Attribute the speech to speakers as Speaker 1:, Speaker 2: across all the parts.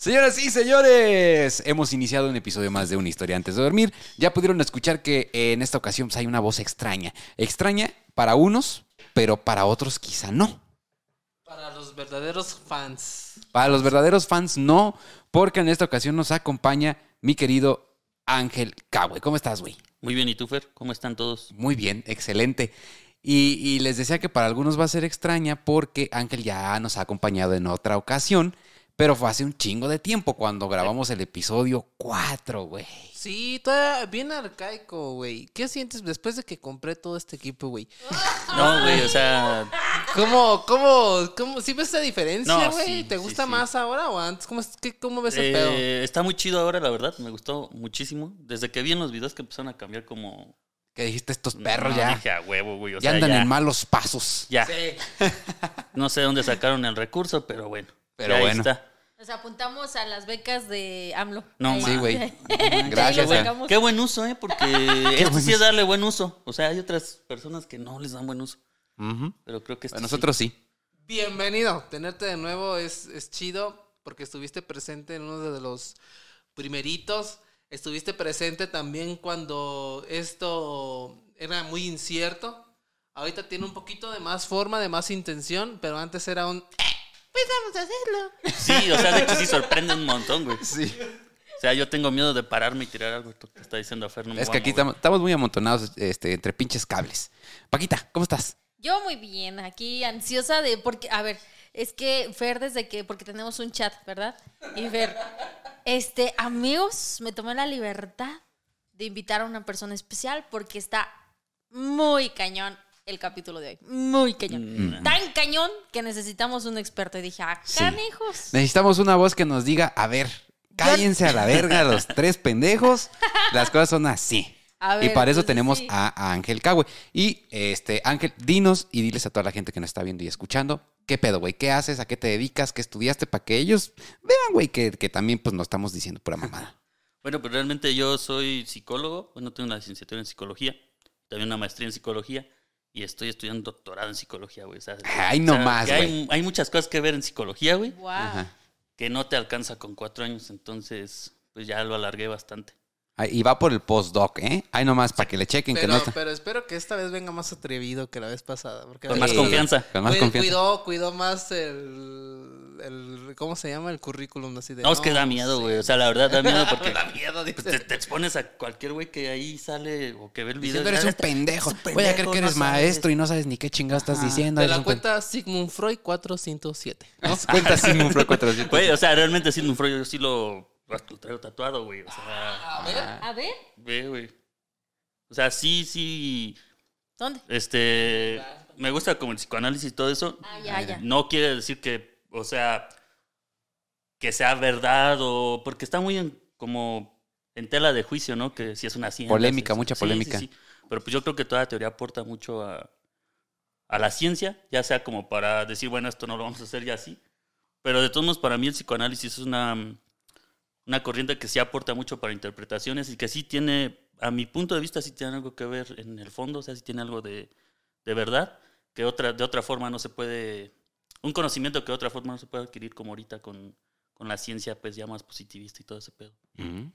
Speaker 1: Señoras y señores, hemos iniciado un episodio más de Una historia antes de dormir. Ya pudieron escuchar que en esta ocasión pues, hay una voz extraña. Extraña para unos, pero para otros quizá no.
Speaker 2: Para los verdaderos fans.
Speaker 1: Para los verdaderos fans no, porque en esta ocasión nos acompaña mi querido Ángel Cahue. ¿Cómo estás, güey?
Speaker 3: Muy bien, ¿y tú, Fer? ¿Cómo están todos?
Speaker 1: Muy bien, excelente. Y, y les decía que para algunos va a ser extraña porque Ángel ya nos ha acompañado en otra ocasión, pero fue hace un chingo de tiempo cuando grabamos el episodio 4, güey.
Speaker 2: Sí, todavía bien arcaico, güey. ¿Qué sientes después de que compré todo este equipo, güey?
Speaker 3: No, güey, o sea,
Speaker 2: ¿Cómo, cómo, cómo, sí ves esa diferencia,
Speaker 3: No,
Speaker 2: güey?
Speaker 3: sí,
Speaker 2: ¿Te gusta
Speaker 3: sí.
Speaker 2: más ahora o antes? ¿Cómo, es- qué- cómo ves el pedo?
Speaker 3: eh, está muy chido ahora, la verdad. Me gustó muchísimo. Desde que vi en los videos que empezaron a cambiar como...
Speaker 1: Que dijiste estos perros
Speaker 3: No,
Speaker 1: ya.
Speaker 3: Dije a huevo, güey. O
Speaker 1: ya
Speaker 3: sea,
Speaker 1: andan
Speaker 3: ya,
Speaker 1: en malos pasos.
Speaker 3: Ya.
Speaker 2: Sí.
Speaker 3: No sé dónde sacaron el recurso, pero bueno.
Speaker 1: Pero
Speaker 3: ahí
Speaker 1: bueno.
Speaker 3: está.
Speaker 4: Nos apuntamos a las becas de AMLO.
Speaker 3: No,
Speaker 4: Ahí.
Speaker 1: Sí, güey. Gracias, güey.
Speaker 4: sacamos.
Speaker 3: Qué buen uso, ¿eh? Porque esto sí es darle buen uso. O sea, hay otras personas que no les dan buen uso.
Speaker 1: Ujú.
Speaker 3: Pero creo que esto sí.
Speaker 1: nosotros sí.
Speaker 2: Bienvenido. Tenerte de nuevo es, es chido porque estuviste presente en uno de los primeritos. Estuviste presente también cuando esto era muy incierto. Ahorita tiene un poquito de más forma, de más intención, pero antes era un... "Eh, Pues vamos a hacerlo.
Speaker 3: Sí, o sea, de hecho sí sorprende un montón, güey.
Speaker 1: Sí.
Speaker 3: O sea, yo tengo miedo de pararme y tirar algo que está diciendo Fer. No me
Speaker 1: Es que
Speaker 3: a
Speaker 1: aquí estamos, estamos muy amontonados este, entre pinches cables. Paquita, ¿cómo estás?
Speaker 4: Yo muy bien, aquí ansiosa de, porque, a ver, es que Fer desde que, porque tenemos un chat, ¿verdad? Y Fer, este, amigos, me tomé la libertad de invitar a una persona especial porque está muy cañón el capítulo de hoy. Muy cañón.
Speaker 3: Mm.
Speaker 4: Tan cañón que necesitamos un experto. Y dije, ah,
Speaker 1: Sí.
Speaker 4: canijos.
Speaker 1: Necesitamos una voz que nos diga, a ver, cállense a la verga los tres pendejos. Las cosas son así.
Speaker 4: A
Speaker 1: y para eso tenemos
Speaker 4: sí.
Speaker 1: a, a Ángel Cahue. Y este, Ángel, dinos y diles a toda la gente que nos está viendo y escuchando, ¿qué pedo, güey? ¿Qué haces? ¿A qué te dedicas? ¿Qué estudiaste? Para que ellos vean, güey, que, que también pues no estamos diciendo pura mamada.
Speaker 3: Bueno, pues realmente yo soy psicólogo. Bueno, tengo una licenciatura en psicología, también una maestría en psicología y estoy estudiando doctorado en psicología, güey. O sea,
Speaker 1: Ay,
Speaker 3: o
Speaker 1: no
Speaker 3: sea,
Speaker 1: más,
Speaker 3: que hay,
Speaker 1: güey.
Speaker 3: hay muchas cosas que ver en psicología, güey,
Speaker 4: Wow.
Speaker 3: Que no te alcanza con cuatro años. Entonces, pues ya lo alargué bastante.
Speaker 1: Ay, Y va por el postdoc, ¿eh? Ahí nomás para que le chequen que
Speaker 2: Pero,
Speaker 1: no está.
Speaker 2: pero espero que esta vez venga más atrevido que la vez pasada. Porque
Speaker 3: Con más confianza.
Speaker 1: Con más confianza.
Speaker 2: Cuidó, cuidó más el, el- ¿Cómo se llama? El currículum así de.
Speaker 3: No, es que da miedo, güey. O sea, la verdad da miedo porque
Speaker 2: Da miedo,
Speaker 3: pues, te, te expones a cualquier güey que ahí sale o que ve el video.
Speaker 1: Diciendo, eres un
Speaker 3: te-
Speaker 1: pendejo.
Speaker 3: eres un
Speaker 1: Voy a creer
Speaker 3: pendejo,
Speaker 1: que eres
Speaker 3: no sabes.
Speaker 1: maestro y no sabes ni qué chingado estás diciendo.
Speaker 2: De la cuenta Sigmund Freud 407. ¿no?
Speaker 1: Cuenta Sigmund Freud 400.
Speaker 3: Güey, o sea, realmente sí, un yo sí lo, lo traigo tatuado, güey. O sea,
Speaker 2: A ver.
Speaker 4: A ver,
Speaker 3: ve, güey. O sea, sí, sí.
Speaker 4: ¿dónde?
Speaker 3: Este. Me gusta como el psicoanálisis y todo eso.
Speaker 4: Ah, ya, ya.
Speaker 3: No quiere decir que, o sea, que sea verdad o. Porque está muy en, como en tela de juicio, ¿no? Que si es una ciencia.
Speaker 1: Polémica, mucha
Speaker 3: sí,
Speaker 1: polémica.
Speaker 3: sí, sí. Pero pues yo creo que toda teoría aporta mucho a, a la ciencia, ya sea como para decir, bueno, esto no lo vamos a hacer ya así. Pero de todos modos, para mí el psicoanálisis es una, una corriente que sí aporta mucho para interpretaciones y que sí tiene, a mi punto de vista, sí tiene algo que ver en el fondo, o sea, sí tiene algo de, de verdad, que otra, de otra forma no se puede, un conocimiento que de otra forma no se puede adquirir como ahorita con, con la ciencia, pues ya más positivista y todo ese pedo.
Speaker 1: Ujú.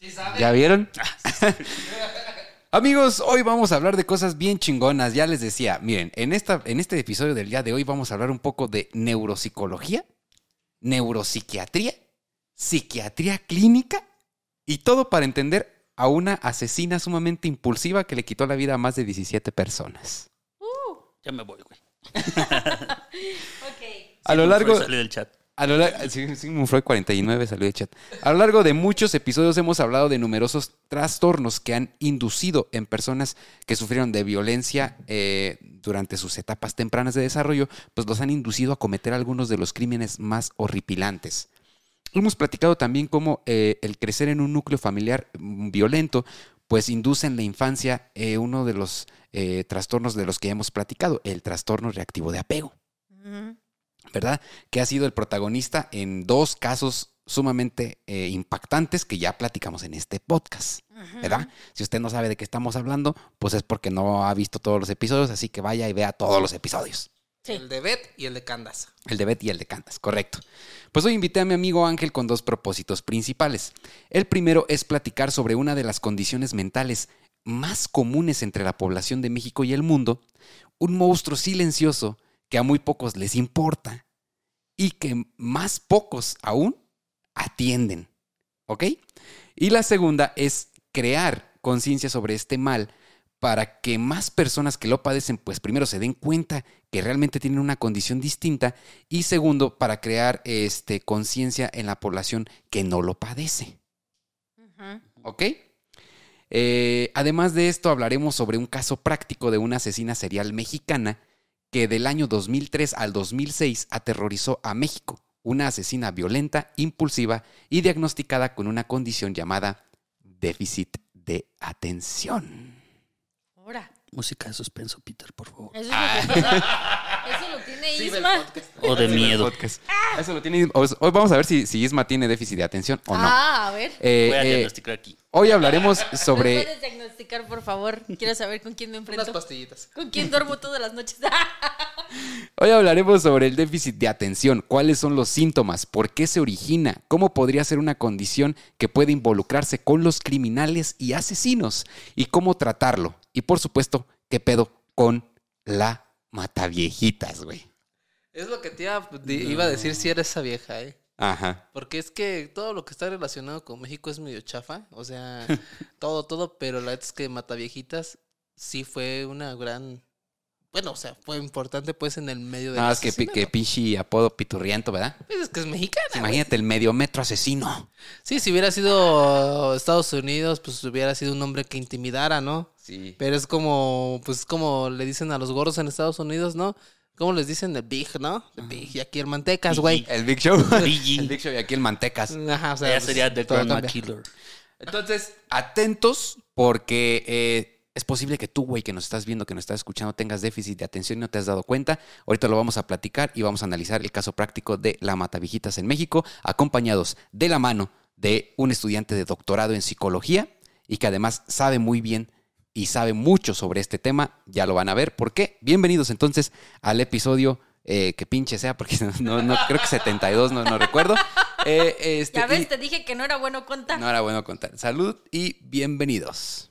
Speaker 2: Sí sabe.
Speaker 1: ¿Ya vieron? Amigos, hoy vamos a hablar de cosas bien chingonas. Ya les decía, miren, en, esta, en este episodio del día de hoy vamos a hablar un poco de neuropsicología, neuropsiquiatría, psiquiatría clínica y todo para entender a una asesina sumamente impulsiva que le quitó la vida a más de 17 personas.
Speaker 3: Ya me voy, güey.
Speaker 4: Ok.
Speaker 1: A lo largo,
Speaker 3: Salí del chat.
Speaker 1: A lo largo, sí, Sigmund Freud 49 salió de chat. A lo largo de muchos episodios hemos hablado de numerosos trastornos que han inducido en personas que sufrieron de violencia eh, durante sus etapas tempranas de desarrollo, pues los han inducido a cometer algunos de los crímenes más horripilantes. Hemos platicado también cómo eh, el crecer en un núcleo familiar mm, violento, pues induce en la infancia eh, uno de los eh, trastornos de los que hemos platicado, el trastorno reactivo de apego. ¿verdad? Que ha sido el protagonista en dos casos sumamente eh, impactantes que ya platicamos en este podcast, ¿verdad? Si usted no sabe de qué estamos hablando, pues es porque no ha visto todos los episodios, así que vaya y vea todos los episodios.
Speaker 4: Sí.
Speaker 2: El de Bet y el de Candas.
Speaker 1: El de Bet y el de Cantas, correcto. Pues hoy invité a mi amigo Ángel con dos propósitos principales. El primero es platicar sobre una de las condiciones mentales más comunes entre la población de México y el mundo, un monstruo silencioso que a muy pocos les importa y que más pocos aún atienden. ¿Ok? Y la segunda es crear conciencia sobre este mal para que más personas que lo padecen, pues primero se den cuenta que realmente tienen una condición distinta y segundo, para crear este, conciencia en la población que no lo padece. ¿Ok? Eh, además de esto, hablaremos sobre un caso práctico de una asesina serial mexicana que del año 2003 al 2006 aterrorizó a México. Una asesina violenta, impulsiva y diagnosticada con una condición llamada déficit de atención.
Speaker 4: Ahora.
Speaker 3: Música de suspenso, Peter, por favor.
Speaker 4: Eso es lo que Eso lo tiene Isma.
Speaker 3: O de miedo.
Speaker 1: Eso lo tiene. Hoy vamos a ver si, si Isma tiene déficit de atención o no.
Speaker 4: Ah, a ver.
Speaker 1: Eh,
Speaker 3: Voy a
Speaker 1: eh,
Speaker 3: diagnosticar aquí.
Speaker 1: hoy hablaremos
Speaker 4: ¿Me
Speaker 1: sobre.
Speaker 4: puedes diagnosticar, por favor? Quiero saber con quién me
Speaker 2: Unas
Speaker 4: enfrento.
Speaker 2: pastillitas.
Speaker 4: ¿Con quién duermo todas las noches?
Speaker 1: Hoy hablaremos sobre el déficit de atención, cuáles son los síntomas, por qué se origina, cómo podría ser una condición que puede involucrarse con los criminales y asesinos y cómo tratarlo. Y por supuesto, qué pedo con la mataviejitas, güey.
Speaker 2: Es lo que te iba, iba a decir si era esa vieja, ¿eh?
Speaker 1: Ajá.
Speaker 2: Porque es que todo lo que está relacionado con México es medio chafa. O sea, todo, todo. Pero la verdad es que Mataviejitas sí fue una gran. Bueno, o sea, fue importante pues en el medio de.
Speaker 1: Nada más que, que pinche apodo piturriento, ¿verdad?
Speaker 2: Pues es que es mexicana.
Speaker 1: Imagínate el medio metro asesino.
Speaker 2: Sí, si hubiera sido Estados Unidos, pues hubiera sido un hombre que intimidara, ¿no?
Speaker 1: Sí.
Speaker 2: Pero es como, pues como le dicen a los gordos en Estados Unidos, ¿no? ¿Cómo les dicen? El Big, ¿no? El Big. Y aquí el Mantecas, güey.
Speaker 1: El Big Show. El Big Show y aquí el Mantecas.
Speaker 2: Ajá, o sea,
Speaker 3: Ya
Speaker 2: pues,
Speaker 3: sería The. Killer.
Speaker 1: Entonces, atentos porque eh, es posible que tú, güey, que nos estás viendo, que nos estás escuchando, tengas déficit de atención y no te has dado cuenta. Ahorita lo vamos a platicar y vamos a analizar el caso práctico de la Matavijitas en México, acompañados de la mano de un estudiante de doctorado en psicología y que además sabe muy bien y sabe mucho sobre este tema. Ya lo van a ver. ¿Por qué? Bienvenidos entonces al episodio. eh, que pinche sea, porque no, no creo que 72, no, no recuerdo. Eh, este,
Speaker 4: Ya
Speaker 1: y-
Speaker 4: te dije que no era bueno contar.
Speaker 1: no era bueno contar. Salud y bienvenidos.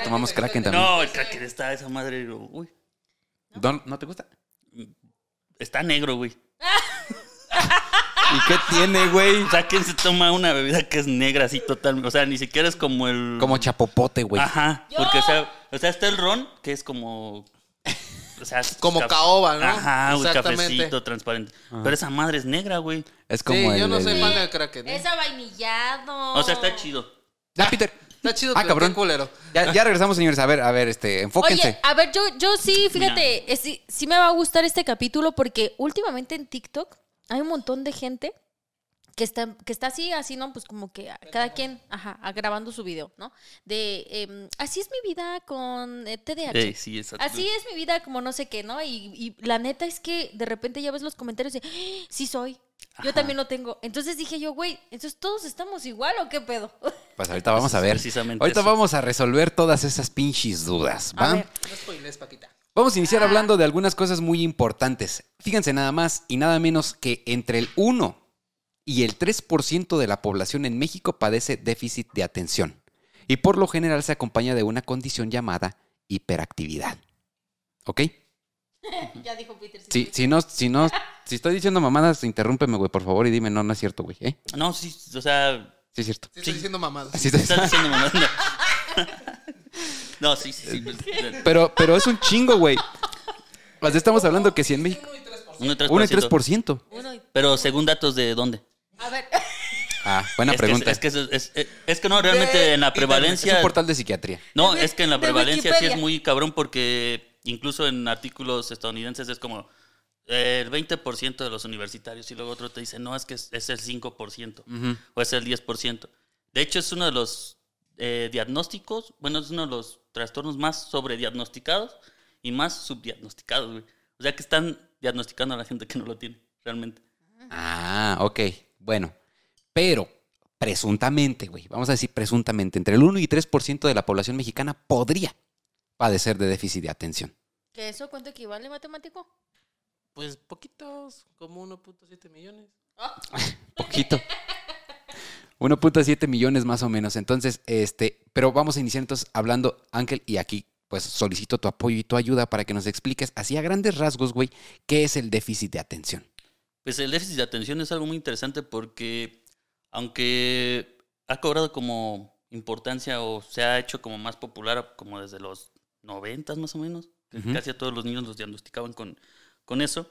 Speaker 1: Ah, tomamos Kraken también.
Speaker 3: No, el cracker está esa madre. Uy,
Speaker 1: ¿No, ¿no te gusta?
Speaker 3: está negro, güey.
Speaker 1: ¿Y qué tiene, güey?
Speaker 3: O sea, ¿quién se toma una bebida que es negra así totalmente? O sea, ni siquiera es como el.
Speaker 1: Como chapopote, güey.
Speaker 3: Ajá.
Speaker 4: ¡Yo!
Speaker 3: Porque, o sea, o sea, está el ron, que es como. O sea, es
Speaker 2: Como
Speaker 3: caf-
Speaker 2: caoba, ¿no?
Speaker 3: Ajá, un
Speaker 2: Exactamente.
Speaker 3: cafecito transparente. Pero esa madre es negra, güey.
Speaker 1: Es como
Speaker 2: Sí,
Speaker 1: el.
Speaker 2: yo no
Speaker 1: el-
Speaker 2: soy fan del Kraken. ¿eh?
Speaker 4: Es avainillado.
Speaker 3: O sea, está chido.
Speaker 1: Ya, Peter.
Speaker 2: Está chido,
Speaker 1: Ah,
Speaker 2: pero
Speaker 1: cabrón.
Speaker 2: qué culero.
Speaker 1: Ya, ya regresamos, señores. A ver, a ver, este, enfóquense.
Speaker 4: Oye, a ver, yo, yo sí, fíjate, eh, sí, sí me va a gustar este capítulo porque últimamente en TikTok hay un montón de gente que está, que está así, así, ¿no? Pues como que cada quien, ajá, grabando su video, ¿no? De, em, así es mi vida con eh, TDAH.
Speaker 3: Eh, sí, exacto.
Speaker 4: Así es mi vida como no sé qué, ¿no? Y, y la neta es que de repente ya ves los comentarios de, "Ah, sí soy, yo
Speaker 3: Ajá.
Speaker 4: también lo tengo. Entonces dije yo, güey, entonces todos estamos igual o qué pedo.
Speaker 1: Pues ahorita vamos a ver.
Speaker 3: Precisamente
Speaker 1: Ahorita
Speaker 3: eso.
Speaker 1: vamos a resolver todas esas pinches dudas,
Speaker 4: A
Speaker 1: ¿va?
Speaker 4: ver.
Speaker 2: No spoilees, Paquita.
Speaker 1: Vamos a iniciar hablando de algunas cosas muy importantes. Fíjense nada más y nada menos que entre el 1 y el 3% de la población en México padece déficit de atención. Y por lo general se acompaña de una condición llamada hiperactividad. ¿Ok?
Speaker 4: ya dijo Peter.
Speaker 1: Si, si no, si no, si estoy diciendo mamadas, interrúmpeme, güey, por favor, y dime, no, no es cierto, güey. ¿eh?
Speaker 3: No, sí, o sea,
Speaker 1: Sí es cierto.
Speaker 2: Sí, estoy diciendo mamadas.
Speaker 1: Sí, estoy-
Speaker 3: diciendo mamá. No. No, sí, sí, sí. pues,
Speaker 1: Pero, pero es un chingo, güey. Estamos hablando que si en México...
Speaker 3: uno y tres
Speaker 1: 1 y
Speaker 3: por ciento.
Speaker 1: 3%.
Speaker 4: Uno y-
Speaker 3: Pero según datos de dónde?
Speaker 4: A ver,
Speaker 1: Ah, buena
Speaker 3: es que-
Speaker 1: pregunta.
Speaker 3: es, que, es, es- es- es que no, realmente en la
Speaker 1: Es
Speaker 3: prevalencia.
Speaker 1: un portal de psiquiatría.
Speaker 3: No, es que en la prevalencia sí es muy cabrón porque incluso en artículos estadounidenses es como eh, el 20% de los universitarios y luego otro te dice, no, es que es, es el 5% o es el 10%. De hecho, es uno de los eh, diagnósticos, bueno, es uno de los trastornos más sobrediagnosticados y más subdiagnosticados, güey. O sea que están diagnosticando a la gente que no lo tiene, realmente.
Speaker 1: Ah, ok. Bueno, pero presuntamente, güey, vamos a decir presuntamente, entre el 1 y 3% de la población mexicana podría padecer de déficit de atención.
Speaker 4: ¿que eso cuánto equivale, matemático?
Speaker 2: Pues poquitos, como 1.7 millones.
Speaker 1: Poquito. 1.7 millones más o menos. Entonces, este, pero vamos a iniciar entonces hablando, Ángel, y aquí pues solicito tu apoyo y tu ayuda para que nos expliques así a grandes rasgos, güey, qué es el déficit de atención.
Speaker 3: Pues el déficit de atención es algo muy interesante porque aunque ha cobrado como importancia o se ha hecho como más popular como desde los noventas más o menos, que
Speaker 1: Ujú.
Speaker 3: casi a todos los niños los diagnosticaban con, con eso,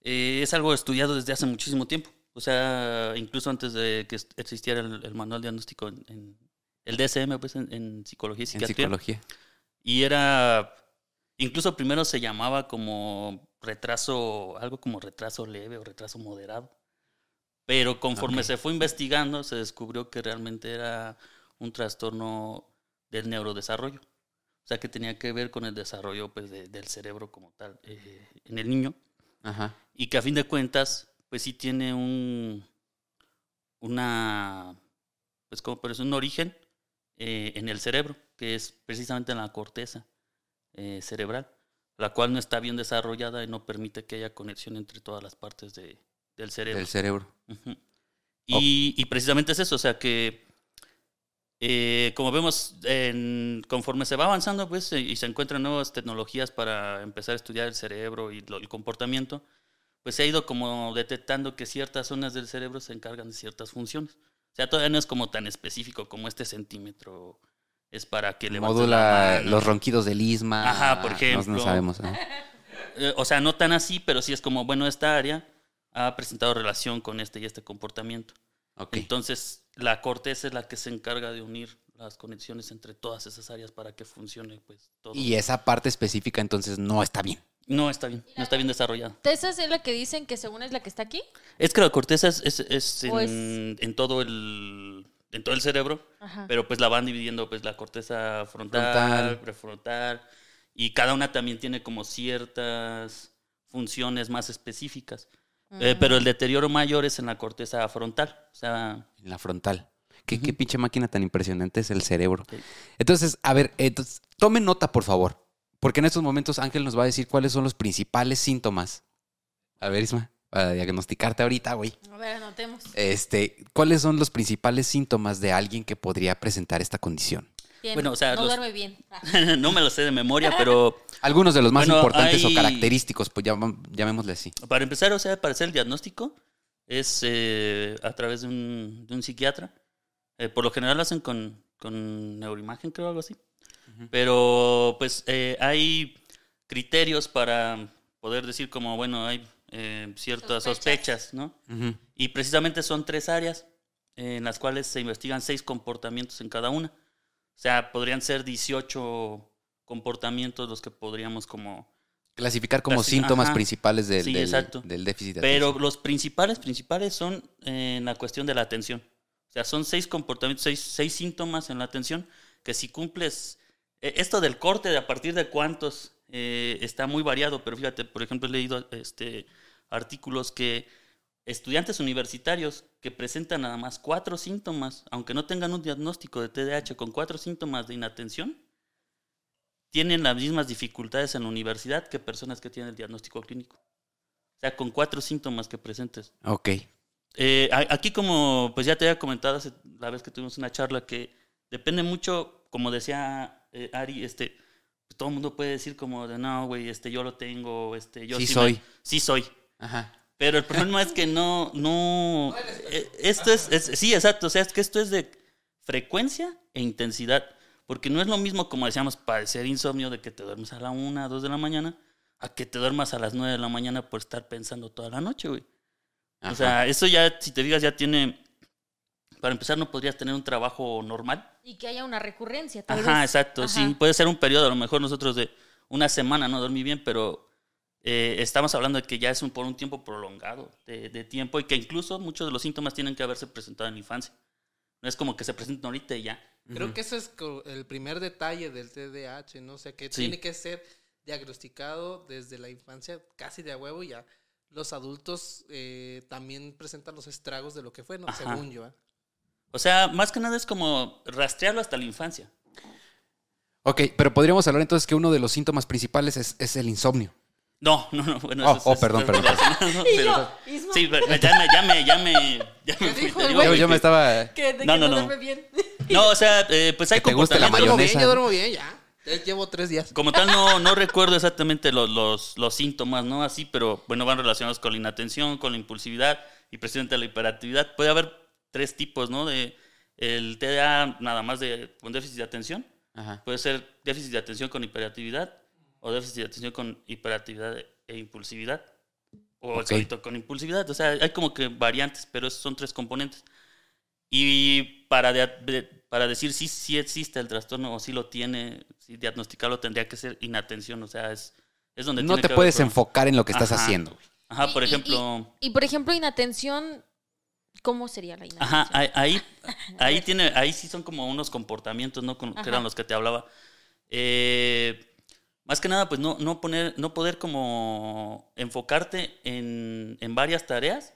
Speaker 3: eh, es algo estudiado desde hace muchísimo tiempo. O sea, incluso antes de que existiera el, el manual diagnóstico en, en- el DSM, pues en, en psicología y
Speaker 1: En
Speaker 3: psiquiatría.
Speaker 1: psicología.
Speaker 3: Y era, incluso primero se llamaba como retraso, algo como retraso leve o retraso moderado. Pero conforme se fue investigando, se descubrió que realmente era un trastorno del neurodesarrollo. O sea, que tenía que ver con el desarrollo pues, de- del cerebro como tal eh, en el niño.
Speaker 1: Ajá.
Speaker 3: Y que a fin de cuentas, pues sí tiene un, una, pues como parece un origen eh, en el cerebro, que es precisamente en la corteza eh, cerebral, la cual no está bien desarrollada y no permite que haya conexión entre todas las partes de- del cerebro.
Speaker 1: Del cerebro.
Speaker 3: Y, y precisamente es eso, o sea que eh, como vemos, en- conforme se va avanzando pues, y se encuentran nuevas tecnologías para empezar a estudiar el cerebro y lo- el comportamiento, pues se ha ido como detectando que ciertas zonas del cerebro se encargan de ciertas funciones. O sea, todavía no es como tan específico como este centímetro es para que la
Speaker 1: Modula los ronquidos del isma.
Speaker 3: Ajá, por ejemplo.
Speaker 1: No, sabemos. ¿no?
Speaker 3: Eh, o sea, no tan así, pero sí es como, bueno, esta área ha presentado relación con este y este comportamiento.
Speaker 1: Ok.
Speaker 3: Entonces, la corteza es la que se encarga de unir las conexiones entre todas esas áreas para que funcione pues todo.
Speaker 1: Y esa parte específica entonces no está bien.
Speaker 3: No está bien, no está bien desarrollada.
Speaker 4: ¿Esa es la que dicen que según es la que está aquí?
Speaker 3: Es que la corteza es, es- es en,
Speaker 4: O es-
Speaker 3: en todo el en todo el cerebro,
Speaker 4: Ajá.
Speaker 3: pero pues la van dividiendo pues la corteza frontal,
Speaker 1: Frontal.
Speaker 3: prefrontal y cada una también tiene como ciertas funciones más específicas. Eh, pero el deterioro mayor es en la corteza frontal, o sea,
Speaker 1: En la frontal. ¿Qué, qué pinche máquina tan impresionante es el cerebro. Entonces, a ver, entonces, tomen nota, por favor. Porque en estos momentos Ángel nos va a decir cuáles son los principales síntomas. A ver, Isma, para diagnosticarte ahorita, güey.
Speaker 4: A ver, anotemos.
Speaker 1: Este, ¿cuáles son los principales síntomas de alguien que podría presentar esta condición?
Speaker 4: Bien,
Speaker 3: bueno, o sea,
Speaker 4: no
Speaker 3: los-
Speaker 4: duerme bien.
Speaker 3: No me lo sé de memoria, pero
Speaker 1: Algunos de los más
Speaker 3: Bueno,
Speaker 1: importantes
Speaker 3: hay-
Speaker 1: o característicos, pues llam- llamémosle así.
Speaker 3: Para empezar, o sea, para hacer el diagnóstico es eh, a través de un, de un psiquiatra. Eh, por lo general lo hacen con, con neuroimagen, creo, algo así. Pero pues eh, hay criterios para poder decir como, bueno, hay eh, ciertas
Speaker 4: Sospechas.
Speaker 3: sospechas, ¿no? Y precisamente son tres áreas en las cuales se investigan seis comportamientos en cada una. O sea, podrían ser 18 comportamientos los que podríamos como
Speaker 1: Clasificar como síntomas
Speaker 3: ajá.
Speaker 1: principales del,
Speaker 3: Sí,
Speaker 1: del- déficit de
Speaker 3: Pero
Speaker 1: atención.
Speaker 3: los principales, principales son eh, en la cuestión de la atención. O sea, son seis comportamientos, seis, seis síntomas en la atención que si cumples... eh, esto del corte, de a partir de cuántos, eh, está muy variado, pero fíjate, por ejemplo, he leído este, artículos que estudiantes universitarios que presentan nada más cuatro síntomas, aunque no tengan un diagnóstico de TDAH con cuatro síntomas de inatención, tienen las mismas dificultades en la universidad que personas que tienen el diagnóstico clínico. O sea, con cuatro síntomas que presentes.
Speaker 1: Ok.
Speaker 3: Eh, aquí como pues ya te había comentado hace- la vez que tuvimos una charla que depende mucho, como decía eh, Ari, este, pues, todo el mundo puede decir como de no, güey, este, yo lo tengo, este, yo
Speaker 1: Sí soy.
Speaker 3: sí soy.
Speaker 1: Ajá.
Speaker 3: Pero el problema es que no, no, eh, esto es, es- sí, exacto, o sea, es que esto es de frecuencia e intensidad. Porque no es lo mismo, como decíamos, padecer insomnio de que te duermes a la una, dos de la mañana, a que te duermas a las nueve de la mañana por estar pensando toda la noche, güey.
Speaker 1: Ajá.
Speaker 3: O sea, eso ya, si te digas, ya tiene. Para empezar, no podrías tener un trabajo normal.
Speaker 4: Y que haya una recurrencia, tal
Speaker 3: Ajá,
Speaker 4: vez.
Speaker 3: exacto.
Speaker 4: Ajá.
Speaker 3: Sí, puede ser un periodo, a lo mejor nosotros de una semana no dormí bien, pero eh, estamos hablando de que ya es un, por un tiempo prolongado de, de tiempo y que incluso muchos de los síntomas tienen que haberse presentado en la infancia. No es como que se presenten ahorita y ya.
Speaker 2: Creo que ese es el primer detalle del TDAH, ¿no? O sea, que
Speaker 3: Sí.
Speaker 2: tiene que ser diagnosticado desde la infancia casi de a huevo y ya. Los adultos eh, también presentan los estragos de lo que fue, ¿no?
Speaker 3: Ajá.
Speaker 2: Según yo. ¿eh?
Speaker 3: O sea, más que nada es como rastrearlo hasta la infancia.
Speaker 1: Ok, pero podríamos hablar entonces que uno de los síntomas principales es, es el insomnio.
Speaker 3: No, no, no. Bueno,
Speaker 1: Oh,
Speaker 3: eso es-
Speaker 1: oh, perdón, perdón.
Speaker 3: pero-
Speaker 4: yo,
Speaker 3: Sí, pero ya me, ya me, ya me, ya me
Speaker 2: ¿Qué
Speaker 3: fui,
Speaker 2: dijo?
Speaker 1: Yo, yo me estaba...
Speaker 4: que, de que
Speaker 3: No,
Speaker 4: no,
Speaker 3: no, no.
Speaker 4: bien.
Speaker 3: No, o sea, eh, pues hay
Speaker 1: Que te guste la
Speaker 2: Yo duermo bien, yo duermo bien, ya. Ya llevo tres días.
Speaker 3: Como tal, no, no recuerdo exactamente los, los, los síntomas, ¿no? Así, pero bueno, van relacionados con la inatención, con la impulsividad y precisamente la hiperactividad. Puede haber tres tipos, ¿no? De el TDA nada más de con déficit de atención.
Speaker 1: Ajá.
Speaker 3: Puede ser déficit de atención con hiperactividad o déficit de atención con hiperactividad e impulsividad. O el solito con impulsividad. O sea, hay como que variantes, pero esos son tres componentes. Y para, de- para decir si sí existe el trastorno o si lo tiene, si diagnosticarlo tendría que ser inatención. O sea, es, es donde
Speaker 1: No
Speaker 3: tiene
Speaker 1: te
Speaker 3: que
Speaker 1: puedes
Speaker 3: haber-
Speaker 1: enfocar en lo que estás
Speaker 3: Ajá.
Speaker 1: haciendo.
Speaker 3: Ajá, por
Speaker 4: y-
Speaker 3: ejemplo...
Speaker 4: Y, y, por ejemplo, inatención, ¿cómo sería la inatención?
Speaker 3: Ajá, ahí, ahí, ahí tiene, ahí sí son como unos comportamientos, ¿no? Con- que eran los que te hablaba. Eh, más que nada, pues no, no poner, no poder como enfocarte en, en varias tareas,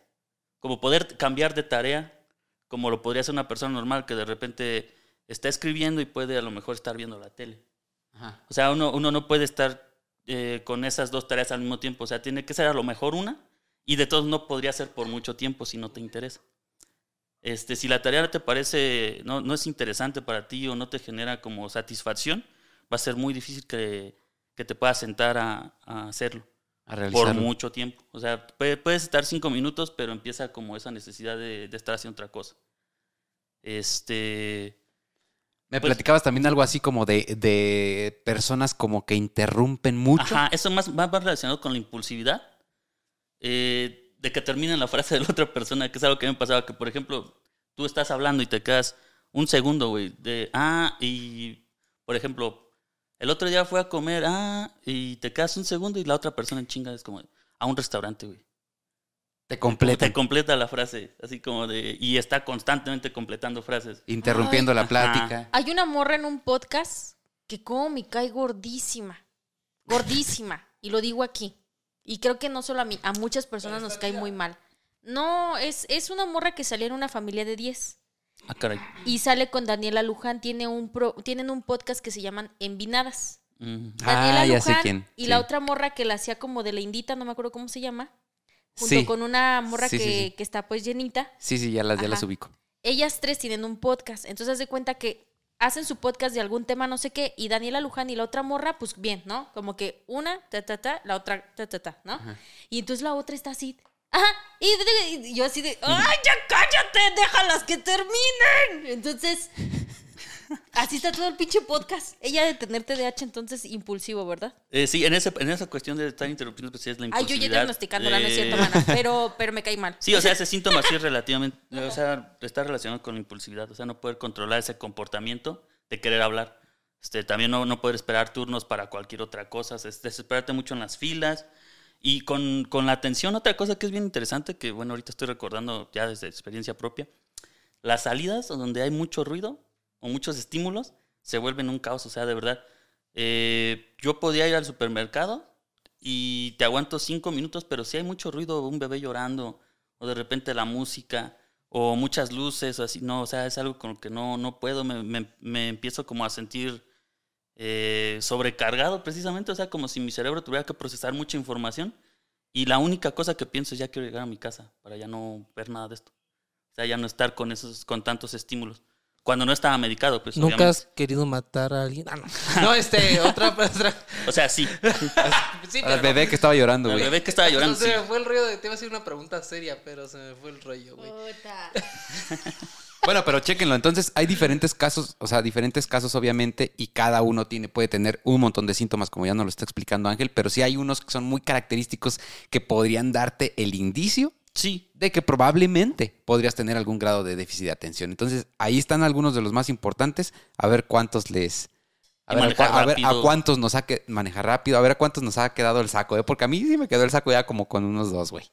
Speaker 3: como poder cambiar de tarea, como lo podría hacer una persona normal que de repente está escribiendo y puede a lo mejor estar viendo la tele.
Speaker 1: Ajá.
Speaker 3: O sea, uno, uno no puede estar eh, con esas dos tareas al mismo tiempo. O sea, tiene que ser a lo mejor una y de todos no podría ser por mucho tiempo si no te interesa. Este, si la tarea te parece, no, no es interesante para ti o no te genera como satisfacción, va a ser muy difícil que, que te puedas sentar a, a hacerlo
Speaker 1: A
Speaker 3: por mucho tiempo. O sea, puede- puedes estar cinco minutos, pero empieza como esa necesidad de, de estar haciendo otra cosa. Este,
Speaker 1: Me
Speaker 3: Pues-
Speaker 1: platicabas también algo así como de, de personas como que interrumpen mucho.
Speaker 3: Ajá, eso más va más relacionado con la impulsividad. eh, de que termine la frase de la otra persona, que es algo que me pasaba, que por ejemplo, tú estás hablando y te quedas un segundo, güey, de, ah, y por ejemplo, el otro día fue a comer, ah, y te quedas un segundo y la otra persona en chinga es como, a un restaurante, güey.
Speaker 1: Te completan.
Speaker 3: Te completa la frase, así como de, y está constantemente completando frases.
Speaker 1: interrumpiendo
Speaker 4: Ay.
Speaker 1: la
Speaker 3: Ajá.
Speaker 1: plática.
Speaker 4: Hay una morra en un podcast que como me cae gordísima. Gordísima. Y lo digo aquí. Y creo que no solo a mí, a muchas personas nos cae muy mal. No, es, es una morra que salió en una familia de 10.
Speaker 3: Ah, caray.
Speaker 4: Y sale con Daniela Luján. Tiene un pro- tienen un podcast que se llaman Envinadas.
Speaker 3: Mm.
Speaker 4: Daniela
Speaker 1: Ah, ya sé
Speaker 4: Luján
Speaker 1: quién.
Speaker 4: y
Speaker 1: Sí.
Speaker 4: la otra morra que la hacía como de la indita, no me acuerdo cómo se llama. Junto
Speaker 1: Sí.
Speaker 4: con una morra
Speaker 1: Sí,
Speaker 4: que,
Speaker 1: sí.
Speaker 4: que está pues llenita.
Speaker 1: Sí, sí, ya las, ya las ubico.
Speaker 4: ellas tres tienen un podcast. Entonces, haz de cuenta que hacen su podcast de algún tema, no sé qué, y Daniela Luján y la otra morra, pues bien, ¿no? Como que una, ta, ta, ta, la otra, ta, ta, ta, ¿no? Y entonces la otra está así, ajá, y, yo así de, ¡ay, ya cállate! ¡Déjalas que terminen! Entonces, así está todo el pinche podcast. Ella de tener TDAH, entonces impulsivo, ¿verdad?
Speaker 3: Eh, sí, en, ese, en esa cuestión de estar interrumpiendo, pues sí es la
Speaker 4: Ay, yo
Speaker 3: impulsividad.
Speaker 4: ya diagnosticándola, no es cierto,
Speaker 3: Eh,
Speaker 4: mana, pero, pero me cae mal.
Speaker 3: Sí, o sea, ese síntoma sí es relativamente, o sea, está relacionado con la impulsividad, o sea, no poder controlar ese comportamiento de querer hablar. Este, también no, no poder esperar turnos para cualquier otra cosa, es desesperarte mucho en las filas. Y con, con la atención, otra cosa que es bien interesante, que bueno, ahorita estoy recordando ya desde experiencia propia, las salidas donde hay mucho ruido o muchos estímulos se vuelven un caos, o sea, de verdad. eh, yo podía ir al supermercado y te aguanto cinco minutos, pero si hay mucho ruido, un bebé llorando, o de repente la música, o muchas luces, o así, no, o sea, es algo con lo que no, no puedo, me, me- me empiezo como a sentir eh, sobrecargado precisamente, o sea, como si mi cerebro tuviera que procesar mucha información, y la única cosa que pienso es ya quiero llegar a mi casa, para ya no ver nada de esto. O sea, ya no estar con esos, con tantos estímulos. Cuando no estaba medicado, pues
Speaker 2: ¿Nunca
Speaker 3: obviamente.
Speaker 2: has querido matar a alguien? Ah, no. No, este, otra, otra.
Speaker 3: O sea, sí.
Speaker 2: Sí,
Speaker 1: Al bebé que estaba llorando,
Speaker 3: El
Speaker 1: güey.
Speaker 3: bebé que estaba llorando,
Speaker 2: Se
Speaker 3: sí.
Speaker 2: me fue el rollo de. Te iba a hacer una pregunta seria, pero se me fue el rollo, güey.
Speaker 1: Bueno, pero chéquenlo. Entonces, hay diferentes casos, o sea, diferentes casos, obviamente, y cada uno tiene, puede tener un montón de síntomas, como ya nos lo está explicando Ángel, pero sí hay unos que son muy característicos que podrían darte el indicio
Speaker 3: Sí,
Speaker 1: de que probablemente podrías tener algún grado de déficit de atención. Entonces, ahí están algunos de los más importantes. A ver cuántos les. A ver, a, ver cuántos nos ha que manejar rápido, a ver a cuántos nos ha quedado el saco, ¿eh? porque a mí sí me quedó el saco ya como con unos dos, güey.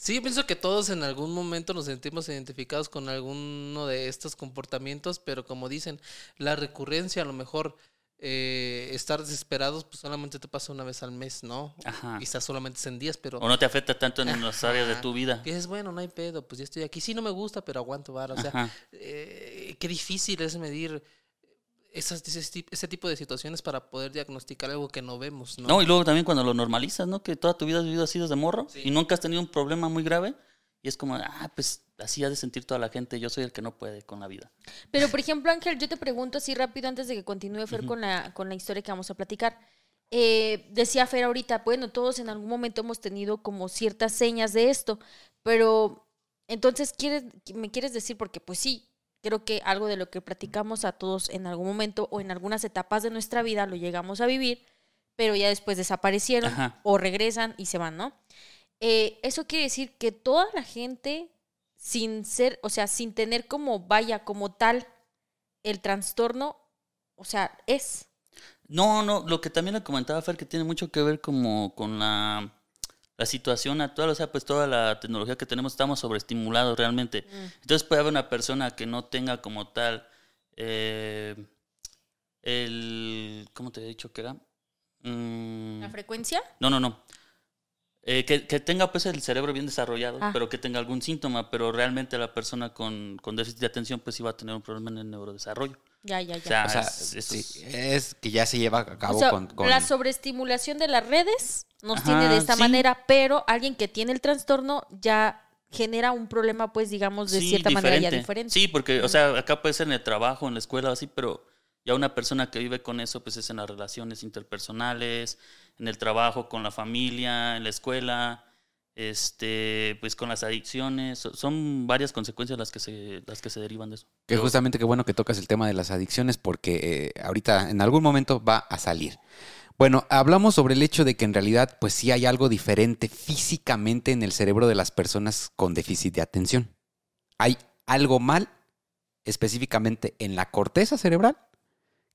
Speaker 2: Sí, yo pienso que todos en algún momento nos sentimos identificados con alguno de estos comportamientos, pero como dicen, la recurrencia, a lo mejor eh, estar desesperados, pues solamente te pasa una vez al mes, ¿no?
Speaker 3: Ajá.
Speaker 2: Quizás solamente es en días, pero...
Speaker 3: o no te afecta tanto en las áreas de
Speaker 2: Ajá.
Speaker 3: tu vida.
Speaker 2: Que bueno, no hay pedo, pues ya estoy aquí. Sí, no me gusta, pero aguanto vara. O sea,
Speaker 3: Ajá.
Speaker 2: eh, qué difícil es medir esas, ese, ti- ese tipo de situaciones para poder diagnosticar algo que no vemos, ¿no?
Speaker 3: No, y luego también cuando lo normalizas, ¿no? Que toda tu vida has vivido así desde morro y nunca has tenido un problema muy grave. Y es como, ah, pues así ha de sentir toda la gente. Yo soy el que no puede con la vida.
Speaker 4: Pero, por ejemplo, Ángel, yo te pregunto así rápido antes de que continúe Fer con, la, con la historia que vamos a platicar. Eh, decía Fer ahorita, bueno, todos en algún momento hemos tenido como ciertas señas de esto, pero entonces, ¿quieres, ¿me quieres decir? Porque pues sí, creo que algo de lo que platicamos a todos en algún momento o en algunas etapas de nuestra vida lo llegamos a vivir, pero ya después desaparecieron
Speaker 3: Ajá.
Speaker 4: o regresan y se van, ¿no? Eh, eso quiere decir que toda la gente, sin ser, o sea, sin tener como, vaya, como tal, el trastorno, o sea, es.
Speaker 3: No, no, lo que también le comentaba Fer, que tiene mucho que ver como con la, la situación actual, o sea, pues toda la tecnología que tenemos estamos sobreestimulados realmente. Entonces puede haber una persona que no tenga como tal eh, el, ¿cómo te he dicho que era? Mm,
Speaker 4: ¿La frecuencia?
Speaker 3: no, no, no. Eh, que, que tenga pues el cerebro bien desarrollado,
Speaker 4: Ah.
Speaker 3: pero que tenga algún síntoma, pero realmente la persona con, con déficit de atención pues iba a tener un problema en el neurodesarrollo.
Speaker 4: Ya, ya,
Speaker 3: O
Speaker 4: ya.
Speaker 3: sea,
Speaker 1: O sea,
Speaker 3: es-
Speaker 1: sí, que ya se lleva a cabo
Speaker 4: O sea,
Speaker 1: con, con-
Speaker 4: la sobreestimulación de las redes nos
Speaker 3: Ajá,
Speaker 4: tiene de esta
Speaker 3: sí.
Speaker 4: manera, pero alguien que tiene el trastorno ya genera un problema, pues, digamos, de
Speaker 3: Sí,
Speaker 4: cierta manera ya
Speaker 3: diferente.
Speaker 4: diferente.
Speaker 3: Sí, porque, o sea, acá puede ser en el trabajo, en la escuela, o así, pero ya una persona que vive con eso, pues es en las relaciones interpersonales, en el trabajo, con la familia, en la escuela, este, pues con las adicciones. So- Son varias consecuencias las que se, las que se derivan de eso.
Speaker 1: Que justamente qué bueno que tocas el tema de las adicciones porque eh, ahorita en algún momento va a salir. Bueno, hablamos sobre el hecho de que en realidad pues sí hay algo diferente físicamente en el cerebro de las personas con déficit de atención. Hay algo mal específicamente en la corteza cerebral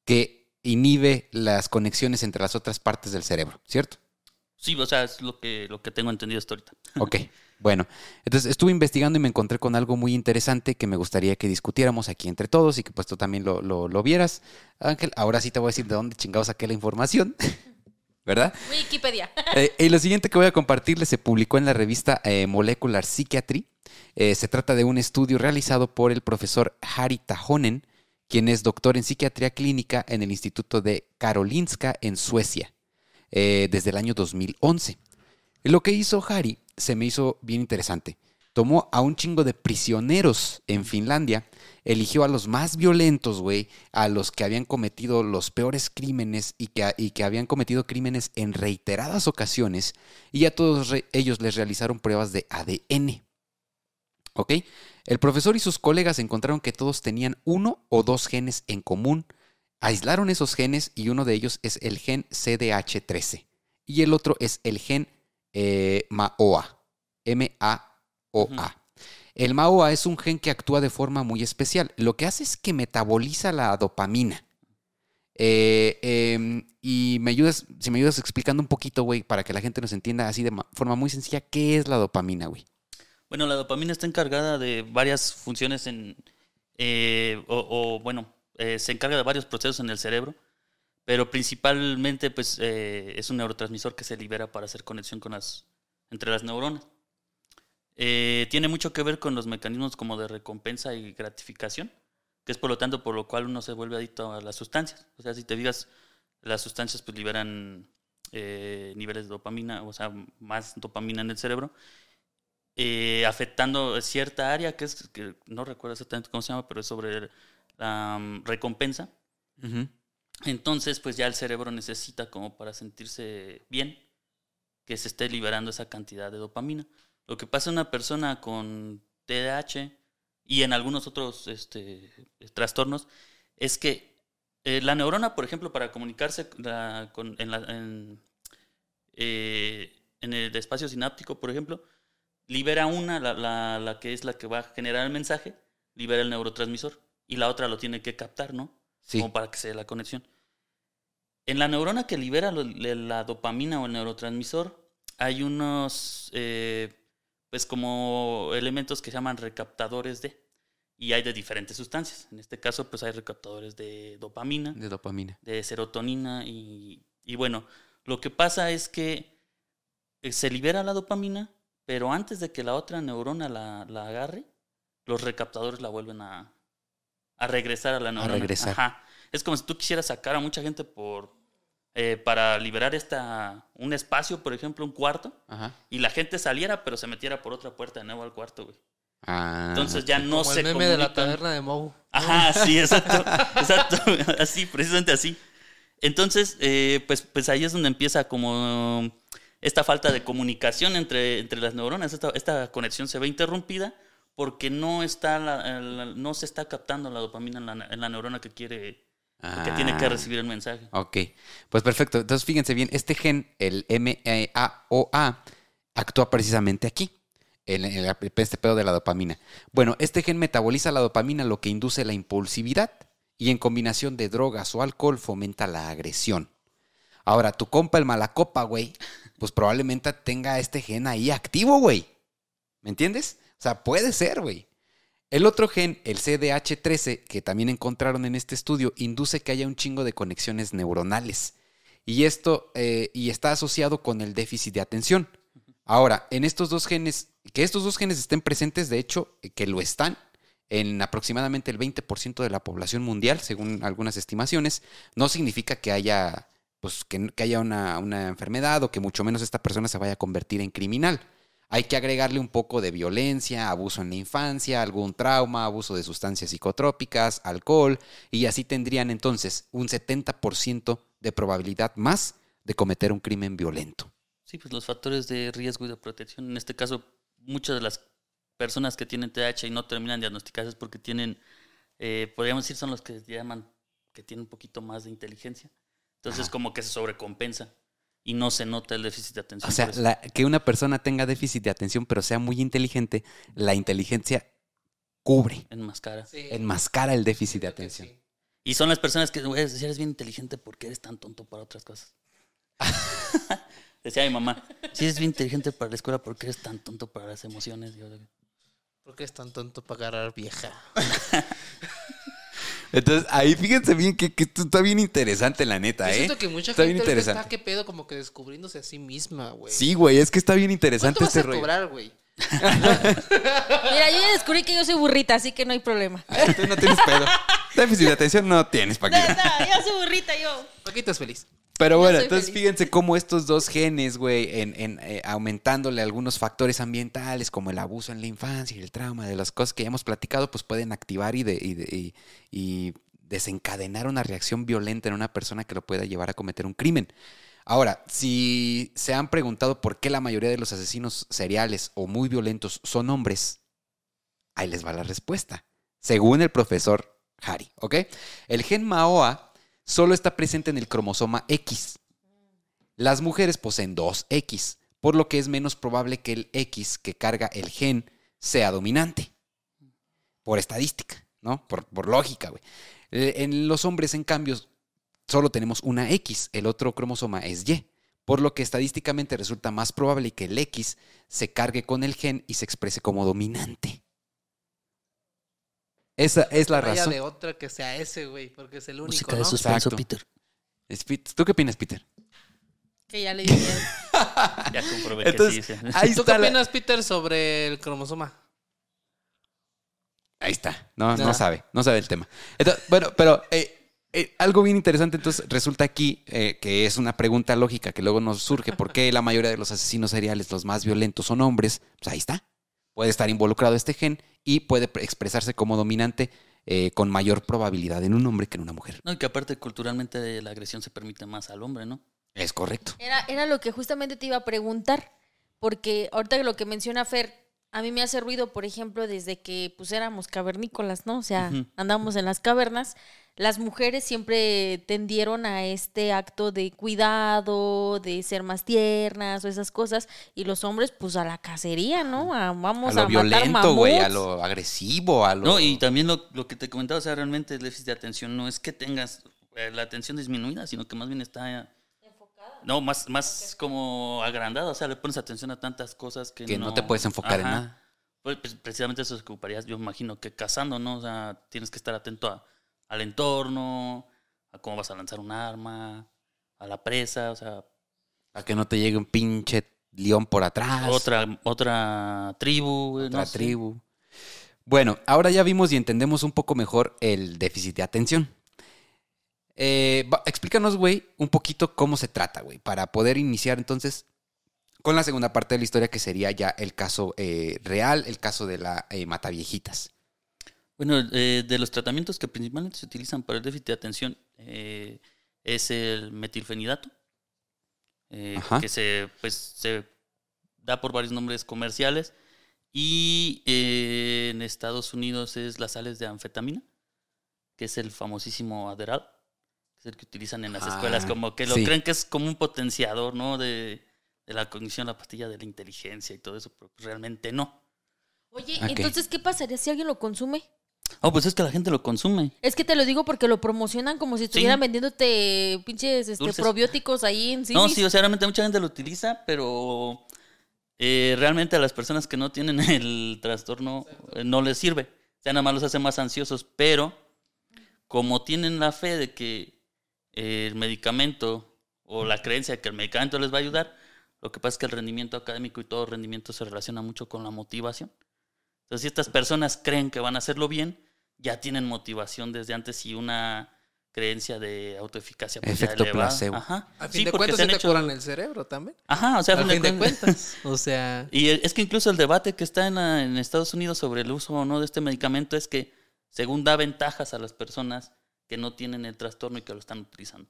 Speaker 1: que inhibe las conexiones entre las otras partes del cerebro, ¿cierto?
Speaker 3: Sí, o sea, es lo que, lo que tengo entendido hasta ahorita.
Speaker 1: Ok, bueno, entonces estuve investigando y me encontré con algo muy interesante que me gustaría que discutiéramos aquí entre todos y que pues tú también lo, lo- lo vieras. Ángel, ahora sí te voy a decir de dónde chingados saqué la información, ¿verdad?
Speaker 4: Wikipedia.
Speaker 1: Eh, y lo siguiente que voy a compartirles se publicó en la revista eh, Molecular Psychiatry. Eh, se trata de un estudio realizado por el profesor Harry Tahonen, quien es doctor en psiquiatría clínica en el Instituto de Karolinska en Suecia, eh, desde el año 2011. Lo que hizo Harry se me hizo bien interesante. Tomó a un chingo de prisioneros en Finlandia, eligió a los más violentos, güey, a los que habían cometido los peores crímenes y que, y que habían cometido crímenes en reiteradas ocasiones, y a todos ellos les realizaron pruebas de ADN. ¿Ok? El profesor y sus colegas encontraron que todos tenían uno o dos genes en común. Aislaron esos genes y uno de ellos es el gen CDH13 y el otro es el gen eh, MAOA. M-A-O-A. El MAOA es un gen que actúa de forma muy especial. Lo que hace es que metaboliza la dopamina. Eh, em, y me ayudas, si me ayudas explicando un poquito, güey, para que la gente nos entienda así de ma- forma muy sencilla, ¿qué es la dopamina, güey?
Speaker 3: Bueno, la dopamina está encargada de varias funciones en, eh, o, o, bueno, eh, se encarga de varios procesos en el cerebro, pero principalmente pues eh, es un neurotransmisor que se libera para hacer conexión con las, entre las neuronas. Eh, tiene mucho que ver con los mecanismos como de recompensa y gratificación, que es por lo tanto por lo cual uno se vuelve adicto a las sustancias. O sea, si te digas, las sustancias pues liberan niveles de dopamina, o sea, más dopamina en el cerebro, afectando cierta área que es, que no recuerdo exactamente cómo se llama, pero es sobre la mm, recompensa. Entonces, pues ya el cerebro necesita como para sentirse bien que se esté liberando esa cantidad de dopamina. Lo que pasa en una persona con TDAH y en algunos otros este, trastornos, es que eh, la neurona, por ejemplo, para comunicarse la- con- en, la- en, eh, en el espacio sináptico, por ejemplo, libera una, la, la- la que es la que va a generar el mensaje, libera el neurotransmisor y la otra lo tiene que captar, ¿no?
Speaker 1: Sí.
Speaker 3: Como para que se dé la conexión. En la neurona que libera lo- la dopamina o el neurotransmisor, hay unos, eh, pues como elementos que se llaman recaptadores de, y hay de diferentes sustancias. En este caso, pues hay recaptadores de dopamina,
Speaker 1: De dopamina.
Speaker 3: de serotonina y, y bueno, lo que pasa es que eh, se libera la dopamina, pero antes de que la otra neurona la, la agarre, los recaptadores la vuelven a, a regresar a la neurona.
Speaker 1: regresar.
Speaker 3: Ajá. Es como si tú quisieras sacar a mucha gente por eh, para liberar esta un espacio, por ejemplo, un cuarto,
Speaker 1: Ajá.
Speaker 3: y la gente saliera, pero se metiera por otra puerta de nuevo al cuarto, güey.
Speaker 1: Ah,
Speaker 3: Entonces ya no
Speaker 2: Como
Speaker 3: se
Speaker 2: el meme de la
Speaker 3: comunican.
Speaker 2: taberna de Moe.
Speaker 3: Ajá, sí, exacto, exacto, así, precisamente así. Entonces, eh, pues, pues ahí es donde empieza como esta falta de comunicación entre, entre las neuronas, esta, esta conexión se ve interrumpida porque no, está la- la- no se está captando la dopamina en la, en la neurona que quiere, que tiene que
Speaker 1: Ah.
Speaker 3: recibir el mensaje.
Speaker 1: Ok, pues perfecto. Entonces fíjense bien, este gen, el MAOA, actúa precisamente aquí, en, en la- este pedo de la dopamina. Bueno, este gen metaboliza la dopamina, lo que induce la impulsividad y en combinación de drogas o alcohol fomenta la agresión. Ahora, tu compa el malacopa, güey, pues probablemente tenga este gen ahí activo, güey. ¿Me entiendes? O sea, puede ser, güey. El otro gen, el CDH13, que también encontraron en este estudio, induce que haya un chingo de conexiones neuronales. Y esto eh, y está asociado con el déficit de atención. Ahora, en estos dos genes, que estos dos genes estén presentes, de hecho, eh, que lo están en aproximadamente el 20% de la población mundial, según algunas estimaciones, no significa que haya, pues, que, que haya una, una enfermedad o que mucho menos esta persona se vaya a convertir en criminal. Hay que agregarle un poco de violencia, abuso en la infancia, algún trauma, abuso de sustancias psicotrópicas, alcohol, y así tendrían entonces un 70% de probabilidad más de cometer un crimen violento.
Speaker 3: Sí, pues los factores de riesgo y de protección. En este caso, muchas de las personas que tienen TDAH y no terminan diagnosticadas es porque tienen, eh, podríamos decir, son los que llaman que tienen un poquito más de inteligencia. Entonces,
Speaker 1: Ajá.
Speaker 3: como que se sobrecompensa y no se nota el déficit de atención.
Speaker 1: O sea, la- que una persona tenga déficit de atención pero sea muy inteligente, la inteligencia cubre,
Speaker 3: enmascara.
Speaker 2: Sí.
Speaker 1: enmascara el déficit de atención.
Speaker 2: sí.
Speaker 3: Y son las personas que, güey, si eres bien inteligente, ¿por qué eres tan tonto para otras cosas? Decía mi mamá, si eres bien inteligente para la escuela, ¿por qué eres tan tonto para las emociones? Yo,
Speaker 2: ¿Por qué es tan tonto para agarrar vieja?
Speaker 1: Entonces, ahí fíjense bien que, que esto está bien interesante, la neta,
Speaker 2: Yo
Speaker 1: ¿eh?
Speaker 2: siento que mucha
Speaker 1: Está
Speaker 2: gente
Speaker 1: bien
Speaker 2: ahorita
Speaker 1: interesante.
Speaker 2: está que pedo como que descubriéndose a sí misma, güey.
Speaker 1: Sí, güey, es que está bien
Speaker 2: ¿Cuánto
Speaker 1: interesante
Speaker 2: vas
Speaker 1: este
Speaker 2: a
Speaker 1: rollo.
Speaker 2: cobrar, güey?
Speaker 4: Mira, yo ya descubrí que yo soy burrita, así que no hay problema.
Speaker 1: Tú no tienes pedo. Déficit de atención no tienes,
Speaker 4: No,
Speaker 1: Paquita.
Speaker 4: no, yo soy burrita, yo.
Speaker 2: Paquita es feliz.
Speaker 1: Pero bueno, entonces
Speaker 4: feliz.
Speaker 1: fíjense cómo estos dos genes, güey, en, en, eh, aumentándole algunos factores ambientales como el abuso en la infancia y el trauma de las cosas que ya hemos platicado, pues pueden activar y, de- y de- y- y desencadenar una reacción violenta en una persona que lo pueda llevar a cometer un crimen. Ahora, si se han preguntado por qué la mayoría de los asesinos seriales o muy violentos son hombres, ahí les va la respuesta. Según el profesor Harry, ¿ok? El gen MAOA solo está presente en el cromosoma X. Las mujeres poseen dos X, por lo que es menos probable que el X que carga el gen sea dominante. Por estadística, ¿no? Por, por lógica, güey. Eh, En los hombres, en cambio, solo tenemos una X, el otro cromosoma es Y, por lo que estadísticamente resulta más probable que el X se cargue con el gen y se exprese como dominante. Esa es la
Speaker 2: Vaya
Speaker 1: razón.
Speaker 2: de otra que sea ese, güey, porque es el único,
Speaker 3: Música
Speaker 2: ¿no?
Speaker 3: de suspenso,
Speaker 1: Exacto.
Speaker 3: Peter.
Speaker 1: Es Pete- ¿Tú qué opinas, Peter?
Speaker 4: Que ya le di miedo.
Speaker 3: Ya comprobé
Speaker 1: Entonces,
Speaker 3: que sí.
Speaker 1: ahí
Speaker 2: ¿Tú qué
Speaker 1: la-
Speaker 2: opinas, Peter, sobre el cromosoma?
Speaker 1: Ahí está. No, no sabe, no sabe el tema. Entonces, bueno, pero eh, eh, algo bien interesante, entonces resulta aquí eh, que es una pregunta lógica que luego nos surge. ¿Por qué la mayoría de los asesinos seriales, los más violentos, son hombres? Pues ahí está. Puede estar involucrado este gen y puede pre- expresarse como dominante eh, con mayor probabilidad en un hombre que en una mujer.
Speaker 3: No, y que aparte culturalmente la agresión se permite más al hombre, ¿no?
Speaker 1: Es correcto.
Speaker 4: Era, era lo que justamente te iba a preguntar, porque ahorita lo que menciona Fer, a mí me hace ruido, por ejemplo, desde que pues éramos cavernícolas, ¿no? O sea, andamos en las cavernas. Las mujeres siempre tendieron a este acto de cuidado, de ser más tiernas o esas cosas, y los hombres, pues a la cacería, ¿no? A,
Speaker 1: A
Speaker 4: vamos a,
Speaker 1: lo
Speaker 4: matar
Speaker 1: violento, güey, a lo agresivo, a lo...
Speaker 3: No, y también lo, lo que te comentaba, o sea, realmente el déficit de atención no es que tengas eh, la atención disminuida, sino que más bien está... No, más, más como agrandada, o sea, le pones atención a tantas cosas que,
Speaker 1: Que no te puedes enfocar en nada.
Speaker 3: Pues, pues, precisamente eso se ocuparías, yo imagino que cazando, ¿no? O sea, tienes que estar atento a- al entorno, a cómo vas a lanzar un arma, a la presa, o sea,
Speaker 1: A que no te llegue un pinche león por atrás.
Speaker 3: otra, otra tribu,
Speaker 1: otra
Speaker 3: no sé.
Speaker 1: tribu. Bueno, ahora ya vimos y entendemos un poco mejor el déficit de atención. Eh, explícanos, güey, un poquito cómo se trata, güey, para poder iniciar entonces con la segunda parte de la historia que sería ya el caso eh, real, el caso de la eh, Mataviejitas.
Speaker 3: Bueno, eh, de los tratamientos que principalmente se utilizan para el déficit de atención es el metilfenidato, que se, pues, se da por varios nombres comerciales y en Estados Unidos es las sales de anfetamina, que es el famosísimo Adderall, es el que utilizan en las
Speaker 1: Ah,
Speaker 3: escuelas, como que lo
Speaker 1: sí.
Speaker 3: creen que es como un potenciador, ¿no? De, de la cognición, la pastilla de la inteligencia y todo eso, pero realmente no.
Speaker 4: Oye,
Speaker 1: Ok.
Speaker 4: entonces, ¿qué pasaría si alguien lo consume?
Speaker 3: Oh, pues es que la gente lo consume.
Speaker 4: Es que te lo digo porque lo promocionan como si estuvieran vendiéndote pinches este, probióticos ahí en
Speaker 3: No,
Speaker 4: Civis.
Speaker 3: sí, o sea, realmente mucha gente lo utiliza, pero eh, realmente a las personas que no tienen el trastorno eh, no les sirve. O sea, nada más los hace más ansiosos, pero como tienen la fe de que el medicamento o la creencia de que el medicamento les va a ayudar, lo que pasa es que el rendimiento académico y todo rendimiento se relaciona mucho con la motivación. Entonces, si estas personas creen que van a hacerlo bien, ya tienen motivación desde antes y una creencia de autoeficacia. pues,
Speaker 1: Efecto
Speaker 3: elevada.
Speaker 1: placebo.
Speaker 3: Ajá.
Speaker 2: A
Speaker 3: Sí,
Speaker 2: fin de
Speaker 3: porque
Speaker 2: cuentas
Speaker 3: se
Speaker 2: te
Speaker 3: hecho-
Speaker 2: curan el cerebro también.
Speaker 3: Ajá, o sea, a
Speaker 2: A
Speaker 3: fin de
Speaker 2: fin de
Speaker 3: cuentas.
Speaker 2: cuentas. O sea,
Speaker 3: Y es que incluso el debate que está en, la- en Estados Unidos sobre el uso o no de este medicamento es que, según da ventajas a las personas que no tienen el trastorno y que lo están utilizando,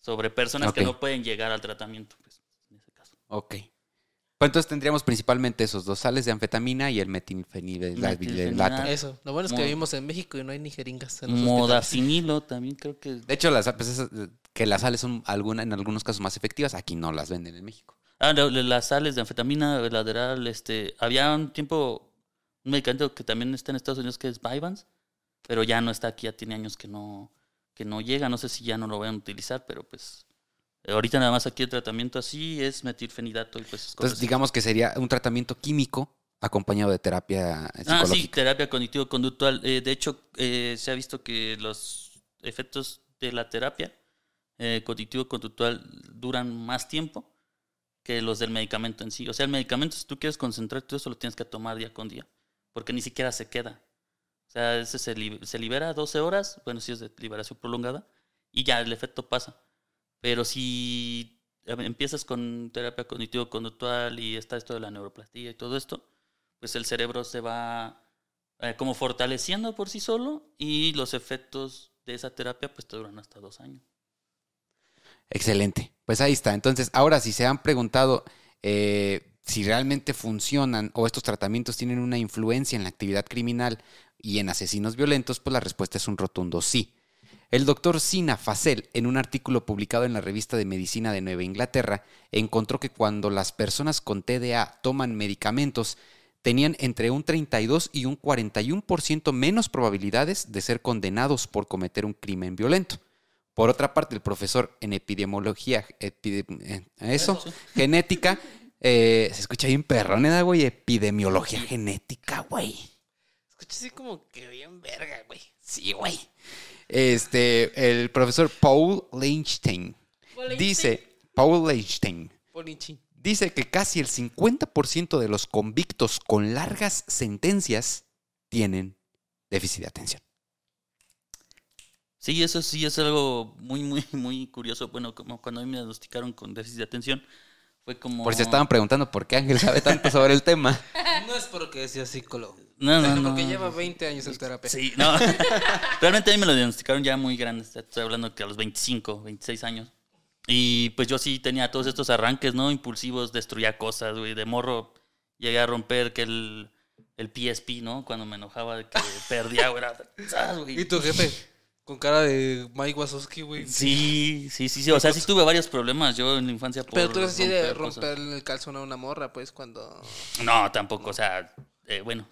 Speaker 3: sobre personas que no pueden llegar al tratamiento, pues, en ese caso.
Speaker 1: Ok. Pues entonces tendríamos principalmente esos dos sales de anfetamina y el metilfenidato.
Speaker 3: Metilfenidato.
Speaker 2: eso. Lo bueno es que
Speaker 3: Mo-
Speaker 2: vivimos en México y no hay ni jeringas en los.
Speaker 3: Modafinilo también creo que...
Speaker 1: De hecho, las, pues, esas, que las sales son alguna, en algunos casos más efectivas, aquí no las venden en México.
Speaker 3: Ah, las sales de anfetamina, el Adderall, este... Había un tiempo un medicamento que también está en Estados Unidos que es Vyvanse, pero ya no está aquí, ya tiene años que no, que no llega. No sé si ya no lo van a utilizar, pero pues... eh, Ahorita nada más aquí el tratamiento así es metilfenidato y pues... es
Speaker 1: Entonces, digamos que sería un tratamiento químico acompañado de terapia
Speaker 3: Ah, sí,
Speaker 1: psicológica.
Speaker 3: terapia cognitivo-conductual. Eh, de hecho, eh, se ha visto que los efectos de la terapia eh, cognitivo-conductual duran más tiempo que los del medicamento en sí. O sea, el medicamento, si tú quieres concentrarte, todo eso lo tienes que tomar día con día, porque ni siquiera se queda. O sea, ese se, li- se libera 12 horas, bueno, si es de liberación prolongada, y ya el efecto pasa. Pero si eh, empiezas con terapia cognitivo-conductual y está esto de la neuroplastía y todo esto, pues el cerebro se va eh, como fortaleciendo por sí solo y los efectos de esa terapia pues te duran hasta dos años.
Speaker 1: Excelente. Pues ahí está. Entonces, ahora si se han preguntado eh, si realmente funcionan o estos tratamientos tienen una influencia en la actividad criminal y en asesinos violentos, pues la respuesta es un rotundo sí. El doctor Sina Facel, en un artículo publicado en la revista de Medicina de Nueva Inglaterra, encontró que cuando las personas con TDA toman medicamentos, tenían entre un 32 y un 41% menos probabilidades de ser condenados por cometer un crimen violento. Por otra parte, el profesor en epidemiología, epide- eh, eso, genética, eh, se escucha bien perroneda, güey, epidemiología genética, güey.
Speaker 2: Escucha así como que bien verga, güey.
Speaker 1: Sí, güey. Este, el profesor Paul Leinstein dice, Paul Leinstein dice que casi el 50% de los convictos con largas sentencias tienen déficit de atención.
Speaker 3: Sí, eso sí es algo muy, muy, muy curioso. Bueno, como cuando a mí me diagnosticaron con déficit de atención, fue como...
Speaker 1: Por si estaban preguntando por qué Ángel sabe tanto sobre el tema.
Speaker 2: No es porque sea psicólogo.
Speaker 3: No, no, no.
Speaker 2: porque lleva 20 años en terapia.
Speaker 3: Sí, no. Realmente a mí me lo diagnosticaron ya muy grande. Estoy hablando que a los 25, 26 años. Y pues yo sí tenía todos estos arranques, ¿no? Impulsivos, destruía cosas, güey. De morro Llegué a romper que el, el PSP, ¿no? Cuando me enojaba de que perdía, güey. era.
Speaker 2: Y tu jefe, con cara de Mike Wazowski, güey.
Speaker 3: Sí, sí, sí, sí. O sea, sí tuve varios problemas yo en la infancia por
Speaker 2: Pero tú eres así de
Speaker 3: romper
Speaker 2: el calzón a una morra, pues, cuando...
Speaker 3: No, tampoco. O sea, eh, bueno,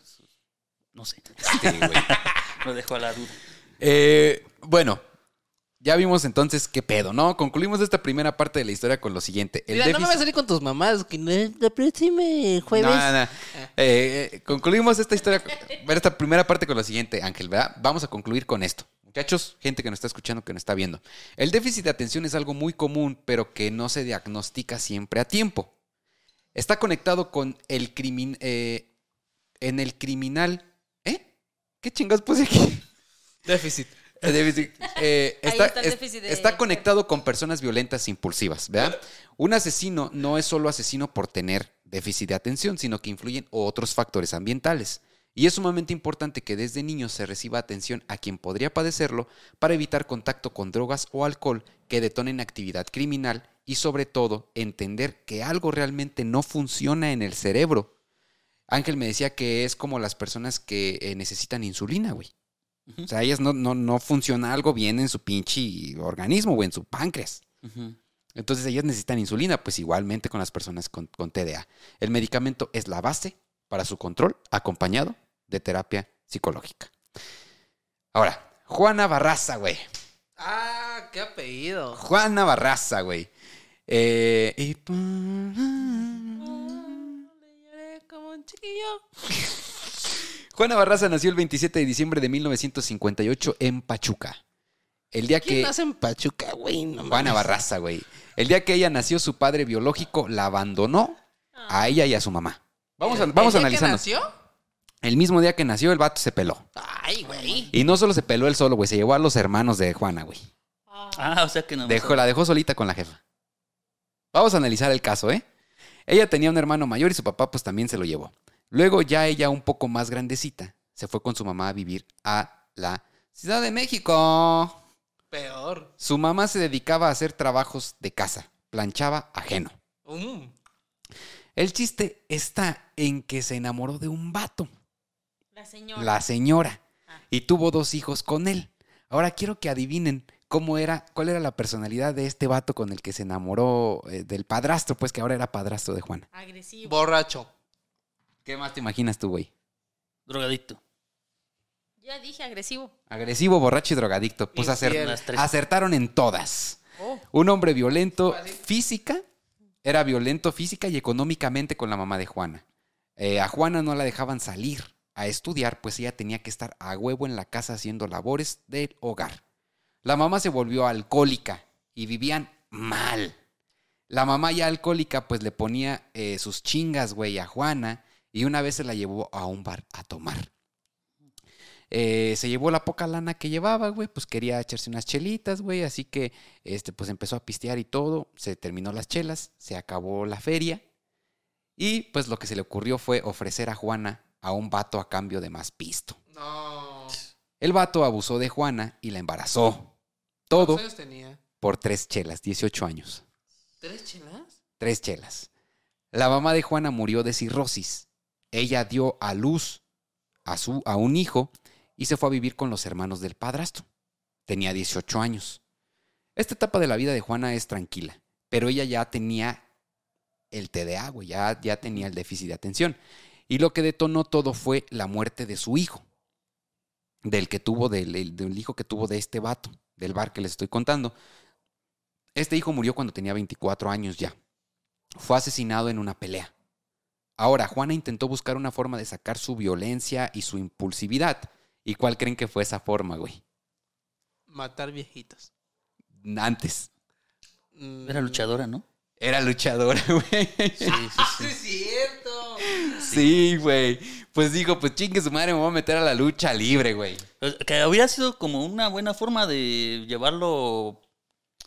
Speaker 3: no sé.
Speaker 1: Sí, güey.
Speaker 3: Lo dejo a la duda.
Speaker 1: Eh, bueno, ya vimos entonces qué pedo, ¿no? Concluimos esta primera parte de la historia con lo siguiente. El
Speaker 2: Mira, no me voy a
Speaker 1: déficit-
Speaker 2: salir con tus mamás, que no, la próxima jueves...
Speaker 1: No, no. Eh, eh, concluimos esta historia, ver esta primera parte con lo siguiente, Ángel, ¿verdad? Vamos a concluir con esto. Muchachos, gente que nos está escuchando, que nos está viendo. El déficit de atención es algo muy común, pero que no se diagnostica siempre a tiempo. Está conectado con el crimin... eh, en el criminal... ¿Eh? ¿Qué chingas puse aquí?
Speaker 2: Déficit.
Speaker 1: El déficit, eh,
Speaker 4: Ahí
Speaker 1: está,
Speaker 4: está el déficit de-
Speaker 1: está conectado con personas violentas e impulsivas, ¿verdad? Un asesino no es solo asesino por tener déficit de atención, sino que influyen otros factores ambientales. Y es sumamente importante que desde niños se reciba atención a quien podría padecerlo para evitar contacto con drogas o alcohol que detonen actividad criminal y sobre todo entender que algo realmente no funciona en el cerebro. Ángel me decía que es como las personas que eh, necesitan insulina, güey. O sea, ellas no, no, no funciona algo bien en su pinche organismo o en su páncreas. Entonces ellas necesitan insulina, pues igualmente con las personas con, con TDA. El medicamento es la base para su control, acompañado de terapia psicológica. Ahora, Juana Barraza, güey.
Speaker 2: Ah, qué apellido.
Speaker 1: Juana Barraza, güey. Eh, y-
Speaker 2: como un chiquillo.
Speaker 1: Juana Barraza nació el 27 de diciembre de 1958 en Pachuca. El día
Speaker 2: ¿Quién
Speaker 1: que...
Speaker 2: nace en Pachuca, güey? No
Speaker 1: Juana. Barraza, güey. El día que ella nació, su padre biológico la abandonó a ella y a su mamá. Vamos a,
Speaker 2: ¿El-
Speaker 1: vamos
Speaker 2: el día que nació?
Speaker 1: El mismo día que nació, el vato se peló.
Speaker 2: Ay, güey.
Speaker 1: Y no solo se peló él solo, güey, se llevó a los hermanos de Juana, güey.
Speaker 3: Ah, o sea que no.
Speaker 1: Dejó, la dejó solita con la jefa. Vamos a analizar el caso, ¿eh? Ella tenía un hermano mayor y su papá pues también se lo llevó. Luego ya ella un poco más grandecita se fue con su mamá a vivir a la Ciudad de México.
Speaker 2: Peor.
Speaker 1: Su mamá se dedicaba a hacer trabajos de casa, planchaba ajeno.
Speaker 2: Mm.
Speaker 1: El chiste está en que se enamoró de un vato,
Speaker 4: La señora.
Speaker 1: la señora,
Speaker 4: Ah.
Speaker 1: y tuvo dos hijos con él. Ahora quiero que adivinen cómo era, cuál era la personalidad de este vato con el que se enamoró eh, del padrastro, pues que ahora era padrastro de Juana.
Speaker 4: Agresivo.
Speaker 2: Borracho.
Speaker 1: ¿Qué más te imaginas tú, güey?
Speaker 3: Drogadicto.
Speaker 4: Ya dije agresivo.
Speaker 1: Agresivo, borracho y drogadicto. Pues acertaron en todas.
Speaker 4: Oh.
Speaker 1: Un hombre violento física, era violento física y económicamente con la mamá de Juana. Eh, a Juana no la dejaban salir a estudiar, pues ella tenía que estar a huevo en la casa haciendo labores del hogar. La mamá se volvió alcohólica y vivían mal. La mamá ya alcohólica pues le ponía eh, sus chingas, güey, a Juana y una vez se la llevó a un bar a tomar. Eh, se llevó la poca lana que llevaba, güey, pues quería echarse unas chelitas, güey, así que este, pues empezó a pistear y todo, se terminó las chelas, se acabó la feria y pues lo que se le ocurrió fue ofrecer a Juana a un vato a cambio de más pisto.
Speaker 2: No.
Speaker 1: El vato abusó de Juana y la embarazó. Todo
Speaker 2: ¿Cuántos años tenía?
Speaker 1: por tres chelas, 18 años.
Speaker 2: ¿Tres chelas?
Speaker 1: Tres chelas. La mamá de Juana murió de cirrosis. Ella dio a luz a, su, a un hijo y se fue a vivir con los hermanos del padrastro. Tenía 18 años. Esta etapa de la vida de Juana es tranquila, pero ella ya tenía el TDA, güey, ya, ya tenía el déficit de atención. Y lo que detonó todo fue la muerte de su hijo, del que tuvo, del, del- hijo que tuvo de este vato, del bar que les estoy contando. Este hijo murió cuando tenía 24 años ya. Fue asesinado en una pelea. Ahora, Juana intentó buscar una forma de sacar su violencia y su impulsividad. ¿Y cuál creen que fue esa forma, güey?
Speaker 2: Matar viejitos.
Speaker 1: Antes.
Speaker 2: Mm.
Speaker 3: Era luchadora, ¿no?
Speaker 1: Era luchadora, güey.
Speaker 3: Sí, sí,
Speaker 2: es cierto.
Speaker 1: Sí, güey. Pues dijo, pues chingue su madre, me voy a meter a la lucha libre, güey.
Speaker 3: Pues, Que habría sido como una buena forma de llevarlo,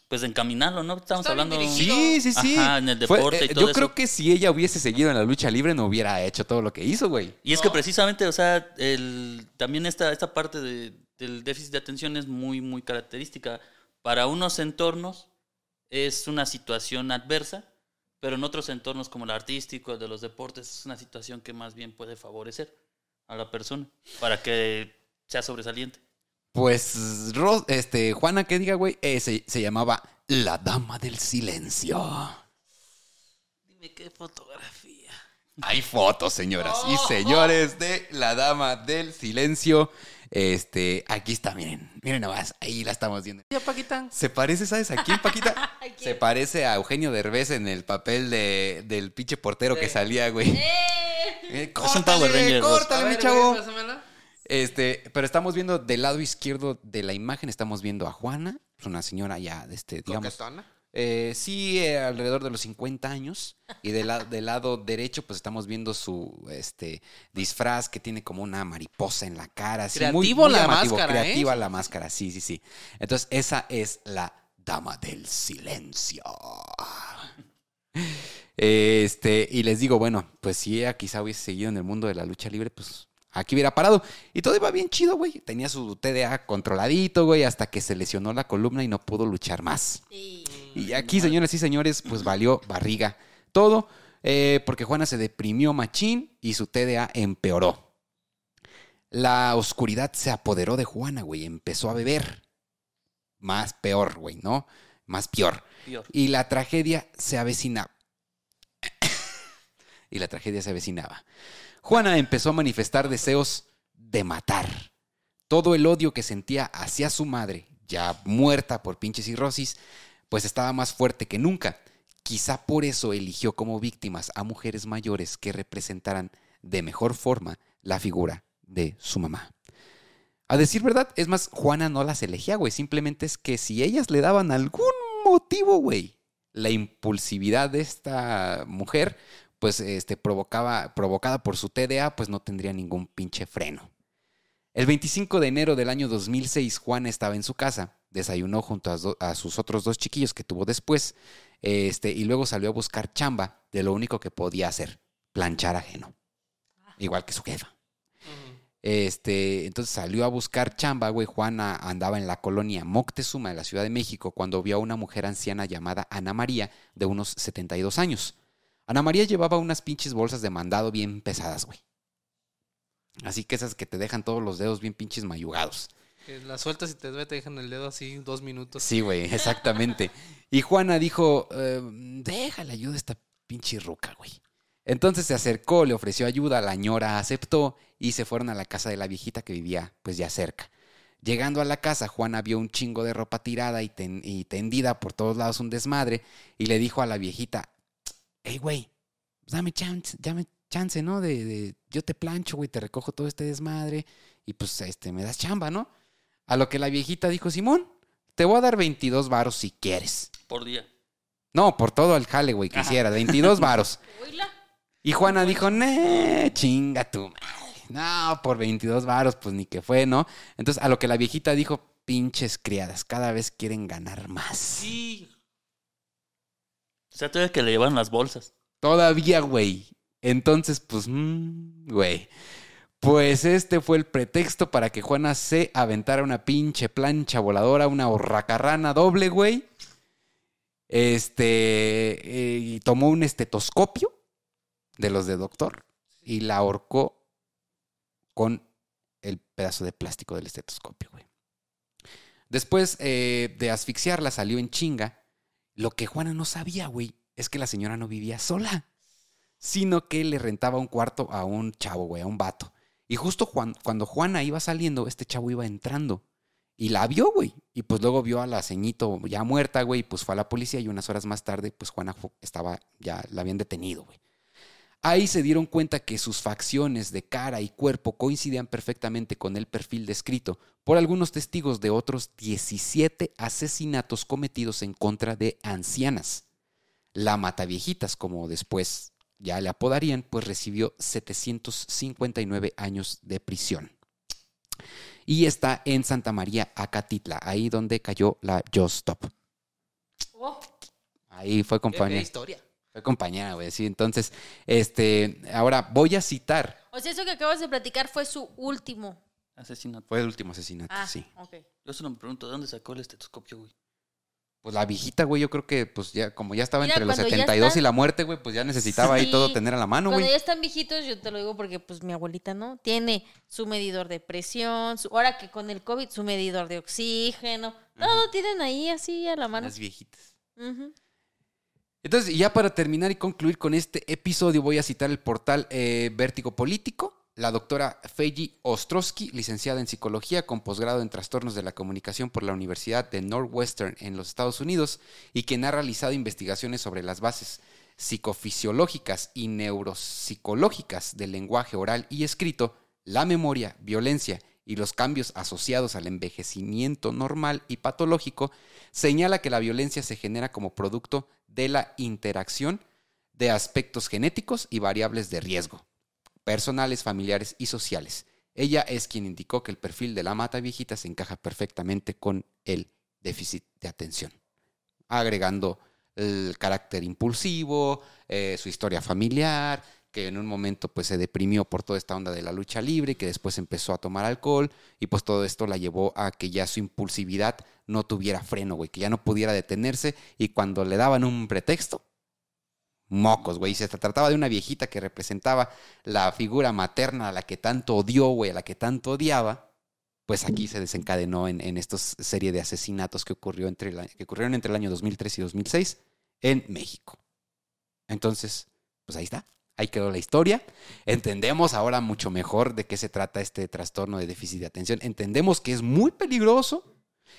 Speaker 3: pues de encaminarlo, ¿no? Estamos
Speaker 2: Está
Speaker 3: hablando.
Speaker 1: Sí, sí, sí.
Speaker 3: Ajá, en el
Speaker 1: Fue-
Speaker 3: deporte y
Speaker 1: eh,
Speaker 3: todo
Speaker 1: Yo
Speaker 3: eso.
Speaker 1: creo que si ella hubiese seguido en la lucha libre, no hubiera hecho todo lo que hizo, güey.
Speaker 3: Y es que precisamente, o sea, el, también esta, esta parte de- del déficit de atención es muy, muy característica. Para unos entornos es una situación adversa, Pero en otros entornos como el artístico, el de los deportes, es una situación que más bien puede favorecer a la persona para que sea sobresaliente.
Speaker 1: Pues, Ros- este, Juana, que diga, güey, eh, se, se llamaba La Dama del Silencio.
Speaker 2: Dime qué fotografía.
Speaker 1: Hay fotos, señoras y señores, de La Dama del Silencio. Este, aquí está, miren, miren nomás, ahí la estamos viendo.
Speaker 2: Ya, Paquita.
Speaker 1: Se parece, ¿sabes a quién, Paquita?
Speaker 4: ¿A quién?
Speaker 1: Se parece a Eugenio Derbez en el papel de, del pinche portero que salía, güey.
Speaker 4: ¡Eh!
Speaker 1: Eh, córtale, mi chavo.
Speaker 2: güey.
Speaker 1: Este, pero estamos viendo del lado izquierdo de la imagen, estamos viendo a Juana, es una señora ya, este, digamos,
Speaker 2: Coquetona.
Speaker 1: Eh, sí, eh, alrededor de los 50 años. Y del, la- del lado derecho, pues estamos viendo su este, disfraz que tiene como una mariposa en la cara. así,
Speaker 2: Creativo
Speaker 1: muy
Speaker 2: la máscara, ¿eh?
Speaker 1: Creativa la máscara, sí, sí, sí. Entonces, esa es la Dama del Silencio. Este, y les digo, bueno, pues si ella quizá hubiese seguido en el mundo de la lucha libre, pues aquí hubiera parado. Y todo iba bien chido, güey. Tenía su TDA controladito, güey, hasta que se lesionó la columna y no pudo luchar más.
Speaker 4: Sí.
Speaker 1: Y aquí, señoras y señores, pues valió barriga todo, eh, porque Juana se deprimió machín y su TDA empeoró. La oscuridad se apoderó de Juana, güey, empezó a beber. Más peor, güey, ¿no? Más peor.
Speaker 3: Peor.
Speaker 1: Y la tragedia se avecinaba. y la tragedia se avecinaba. Juana empezó a manifestar deseos de matar. Todo el odio que sentía hacia su madre, ya muerta por pinche cirrosis, pues estaba más fuerte que nunca. Quizá por eso eligió como víctimas a mujeres mayores que representaran de mejor forma la figura de su mamá. A decir verdad, es más, Juana no las elegía, güey. Simplemente es que si ellas le daban algún motivo, güey, la impulsividad de esta mujer, pues este, provocaba, provocada por su TDA, pues no tendría ningún pinche freno. El 25 de enero del año 2006, Juana estaba en su casa, desayunó junto a, do- a sus otros dos chiquillos que tuvo después, este, y luego salió a buscar chamba de lo único que podía hacer, planchar ajeno. Igual que su jefa. Este, entonces salió a buscar chamba, güey. Juana andaba en la colonia Moctezuma de la Ciudad de México cuando vio a una mujer anciana llamada Ana María, de unos 72 años. Ana María llevaba unas pinches bolsas de mandado bien pesadas, güey. Así que esas que te dejan todos los dedos bien pinches mayugados.
Speaker 2: Que la sueltas y te, te dejan el dedo así dos minutos.
Speaker 1: Sí, güey, exactamente. Y Juana dijo, eh, déjale ayuda a esta pinche ruca, güey. Entonces se acercó, le ofreció ayuda, la ñora aceptó y se fueron a la casa de la viejita que vivía pues ya cerca. Llegando a la casa, Juana vio un chingo de ropa tirada y, ten- y tendida por todos lados un desmadre y le dijo a la viejita, hey, güey, pues dame chance, dame chance, ¿no? De, de- yo te plancho, güey, te recojo todo este desmadre y pues este, me das chamba, ¿no? A lo que la viejita dijo, Simón, te voy a dar 22 varos si quieres.
Speaker 3: Por día.
Speaker 1: No, por todo el jale, güey, que hiciera, 22 varos. Y Juana dijo, nee, chinga tu madre. No, por 22 varos, pues ni que fue, ¿no? Entonces, a lo que la viejita dijo, pinches criadas, cada vez quieren ganar más.
Speaker 2: Sí.
Speaker 3: O sea, todavía que le llevan las bolsas.
Speaker 1: Todavía, güey. Entonces, pues, mm, güey. Pues este fue el pretexto para que Juana se aventara una pinche plancha voladora, una horracarrana doble, güey. Este, eh, y tomó un estetoscopio de los de doctor y la ahorcó con el pedazo de plástico del estetoscopio, güey. Después eh, de asfixiarla salió en chinga. Lo que Juana no sabía, güey, es que la señora no vivía sola, sino que le rentaba un cuarto a un chavo, güey, a un vato. Y justo Juan- cuando Juana iba saliendo, este chavo iba entrando. Y la vio, güey. Y pues luego vio a la ceñito ya muerta, güey. Y pues fue a la policía y unas horas más tarde, pues Juana estaba, ya la habían detenido, güey. Ahí se dieron cuenta que sus facciones de cara y cuerpo coincidían perfectamente con el perfil descrito por algunos testigos de otros 17 asesinatos cometidos en contra de ancianas. La Mataviejitas, como después ya le apodarían, pues recibió 759 años de prisión. Y está en Santa María, Acatitla, ahí donde cayó la Just Stop.
Speaker 4: Oh,
Speaker 1: Ahí fue compañera.
Speaker 2: historia.
Speaker 1: Fue compañera, güey, sí. Entonces, este, ahora voy a citar.
Speaker 4: o sea, eso que acabas de platicar fue su último.
Speaker 3: Asesinato.
Speaker 1: Fue el último asesinato,
Speaker 4: Ah,
Speaker 1: sí.
Speaker 4: ok.
Speaker 3: Yo solo me pregunto, ¿de dónde sacó el estetoscopio, güey?
Speaker 1: pues la viejita, güey, yo creo que pues ya como ya estaba
Speaker 4: Mira,
Speaker 1: entre los
Speaker 4: cuando ya
Speaker 1: 72 y
Speaker 4: están-
Speaker 1: la muerte, güey, pues ya necesitaba ahí todo tener a la mano,
Speaker 4: Cuando
Speaker 1: güey.
Speaker 4: ya están viejitos, yo te lo digo porque pues mi abuelita, ¿no? Tiene su medidor de presión, su, ahora que con el COVID, su medidor de oxígeno. Todo tienen ahí así a la mano.
Speaker 1: Las viejitas.
Speaker 4: Ujú.
Speaker 1: Entonces, ya para terminar y concluir con este episodio, voy a citar el portal eh, Vértigo Político. La doctora Feiji Ostrowski, licenciada en psicología con posgrado en trastornos de la comunicación por la Universidad de Northwestern en los Estados Unidos y quien ha realizado investigaciones sobre las bases psicofisiológicas y neuropsicológicas del lenguaje oral y escrito, la memoria, violencia y los cambios asociados al envejecimiento normal y patológico, señala que la violencia se genera como producto de la interacción de aspectos genéticos y variables de riesgo, personales, familiares y sociales. Ella es quien indicó que el perfil de la mata viejita se encaja perfectamente con el déficit de atención, agregando el carácter impulsivo, eh, su historia familiar, que en un momento pues se deprimió por toda esta onda de la lucha libre, que después empezó a tomar alcohol y pues todo esto la llevó a que ya su impulsividad no tuviera freno, güey, que ya no pudiera detenerse y cuando le daban un pretexto, mocos, güey, se trataba de una viejita que representaba la figura materna a la que tanto odió, güey, a la que tanto odiaba, pues aquí se desencadenó en, en esta serie de asesinatos que, ocurrió entre que ocurrieron entre el año 2003 y 2006 en México. Entonces, pues ahí está. Ahí quedó la historia. Entendemos ahora mucho mejor de qué se trata este trastorno de déficit de atención. Entendemos que es muy peligroso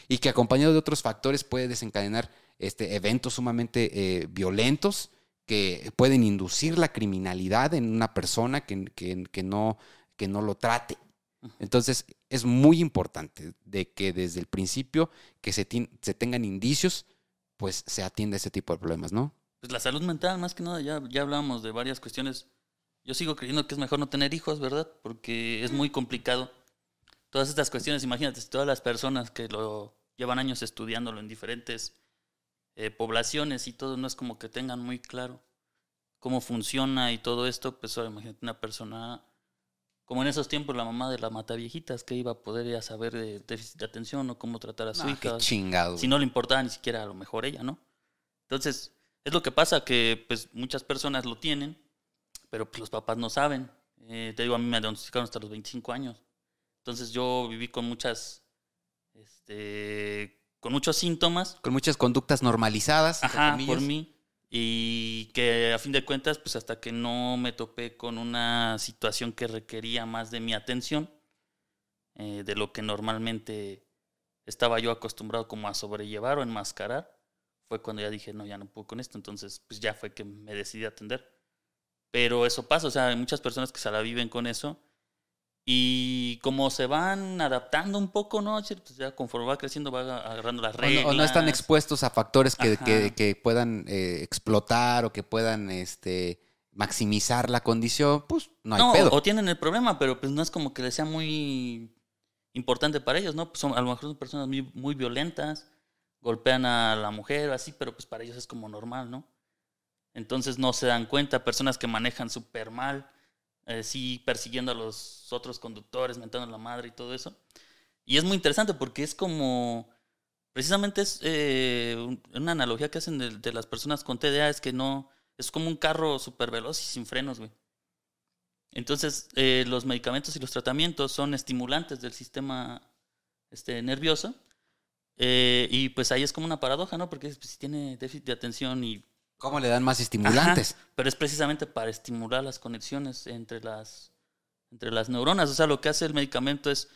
Speaker 1: y que acompañado de otros factores puede desencadenar este, eventos sumamente eh, violentos que pueden inducir la criminalidad en una persona que, que- que no, que no lo trate. Entonces, es muy importante de que desde el principio que se, se tengan indicios, pues se atienda ese tipo de problemas, ¿no?
Speaker 3: Pues la salud mental, más que nada, ya, ya hablábamos de varias cuestiones. Yo sigo creyendo que es mejor no tener hijos, ¿verdad? Porque es muy complicado. Todas estas cuestiones, imagínate, todas las personas que lo llevan años estudiándolo en diferentes eh, poblaciones y todo, no es como que tengan muy claro cómo funciona y todo esto, pues ahora imagínate una persona como en esos tiempos la mamá de la mata viejitas que iba a poder ya saber de déficit de atención o cómo tratar a su
Speaker 1: No, qué
Speaker 3: hija
Speaker 1: chingado.
Speaker 3: si no le importaba ni siquiera a lo mejor ella, ¿no? Entonces, es lo que pasa que pues muchas personas lo tienen, pero pues los papás no saben. Eh, te digo, a mí me diagnosticaron hasta los 25 años. Entonces yo viví con muchas, este, con muchos síntomas,
Speaker 1: Con muchas conductas normalizadas.
Speaker 3: ajá, por mí, y que a fin de cuentas, pues hasta que no me topé con una situación que requería más de mi atención, eh, de lo que normalmente estaba yo acostumbrado como a sobrellevar o enmascarar, fue cuando ya dije, no, ya no puedo con esto, entonces pues ya fue que me decidí a atender. Pero eso pasa, o sea, hay muchas personas que se la viven con eso y como se van adaptando un poco, ¿no? Pues ya conforme va creciendo va agarrando las
Speaker 1: O no,
Speaker 3: reglas.
Speaker 1: o no están expuestos a factores que, que- que puedan eh, explotar o que puedan este, maximizar la condición, pues no hay
Speaker 3: no,
Speaker 1: pedo.
Speaker 3: o, o tienen el problema, pero pues no es como que les sea muy importante para ellos, ¿no? Pues son, a lo mejor son personas muy, muy violentas, golpean a la mujer o así, pero pues para ellos es como normal, ¿no? Entonces no se dan cuenta, personas que manejan súper mal, eh, sí persiguiendo a los otros conductores, mentando a la madre y todo eso. Y es muy interesante porque es como, precisamente es eh, un- una analogía que hacen de, de las personas con TDA, es que no, es como un carro súper veloz y sin frenos, güey. Entonces, eh, los medicamentos y los tratamientos son estimulantes del sistema este, nervioso. Eh, y pues ahí es como una paradoja, ¿no? Porque pues, si tiene déficit de atención y...
Speaker 1: ¿Cómo le dan más estimulantes?
Speaker 3: Ajá, pero es precisamente para estimular las conexiones entre las, entre las neuronas. O sea, lo que hace el medicamento es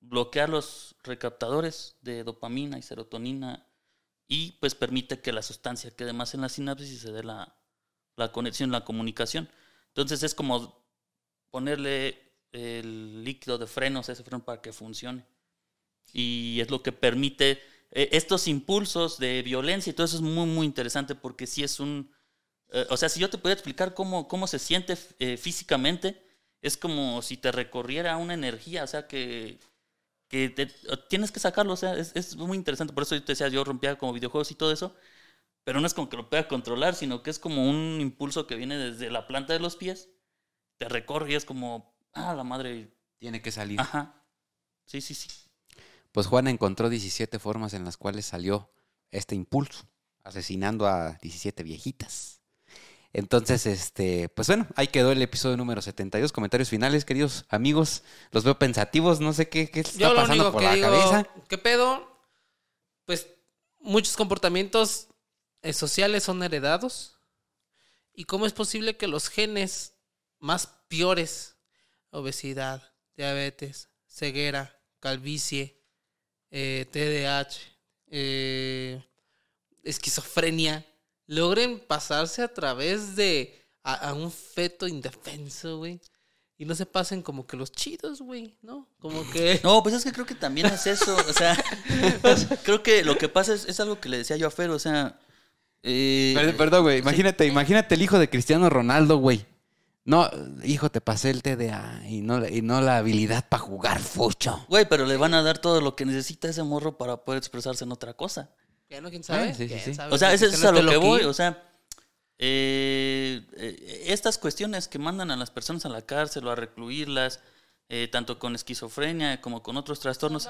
Speaker 3: bloquear los recaptadores de dopamina y serotonina y pues permite que la sustancia quede más en la sinapsis y se dé la, la conexión, la comunicación. Entonces es como ponerle el líquido de frenos a ese freno para que funcione. Y es lo que permite eh, estos impulsos de violencia y todo eso es muy, muy interesante porque sí es un... eh, o sea, si yo te pudiera explicar cómo, cómo se siente eh, físicamente, es como si te recorriera una energía, o sea, que, que te- tienes que sacarlo, o sea, es, es muy interesante. Por eso yo te decía, yo rompía como videojuegos y todo eso, pero no es como que lo pueda controlar, sino que es como un impulso que viene desde la planta de los pies, te recorre y es como, ah, la madre,
Speaker 1: Tiene que salir.
Speaker 3: ajá. Sí, sí, sí.
Speaker 1: Pues Juana encontró 17 formas en las cuales salió este impulso, asesinando a 17 viejitas. Entonces, este, pues bueno, ahí quedó el episodio número 72. Comentarios finales, queridos amigos. Los veo pensativos, no sé qué, qué está
Speaker 2: Yo
Speaker 1: pasando por la
Speaker 2: digo,
Speaker 1: cabeza.
Speaker 2: ¿qué pedo? Pues muchos comportamientos eh, sociales son heredados. ¿Y cómo es posible que los genes más peores, obesidad, diabetes, ceguera, calvicie, eh, TDAH, eh, esquizofrenia, logren pasarse a través de a, a un feto indefenso, güey? Y no se pasen como que los chidos, güey, ¿no? Como que...
Speaker 3: No, pues es que creo que también es eso. O sea, creo que lo que pasa es, es algo que le decía yo a Fer. O sea, eh,
Speaker 1: Perdón, perdón, güey. Imagínate, imagínate el hijo de Cristiano Ronaldo, güey. No, hijo, te pasé el TDA y no, la- y no la habilidad para jugar fucho.
Speaker 3: güey, pero le van a dar todo lo que necesita ese morro para poder expresarse en otra cosa.
Speaker 2: Ya no, quién sabe.
Speaker 1: Ah, sí, sí,
Speaker 2: ¿Quién
Speaker 1: sí.
Speaker 2: sabe?
Speaker 3: O sea, eso es a lo que voy. O sea, eh, eh, estas cuestiones que mandan a las personas a la cárcel o a recluirlas, eh, tanto con esquizofrenia como con otros trastornos.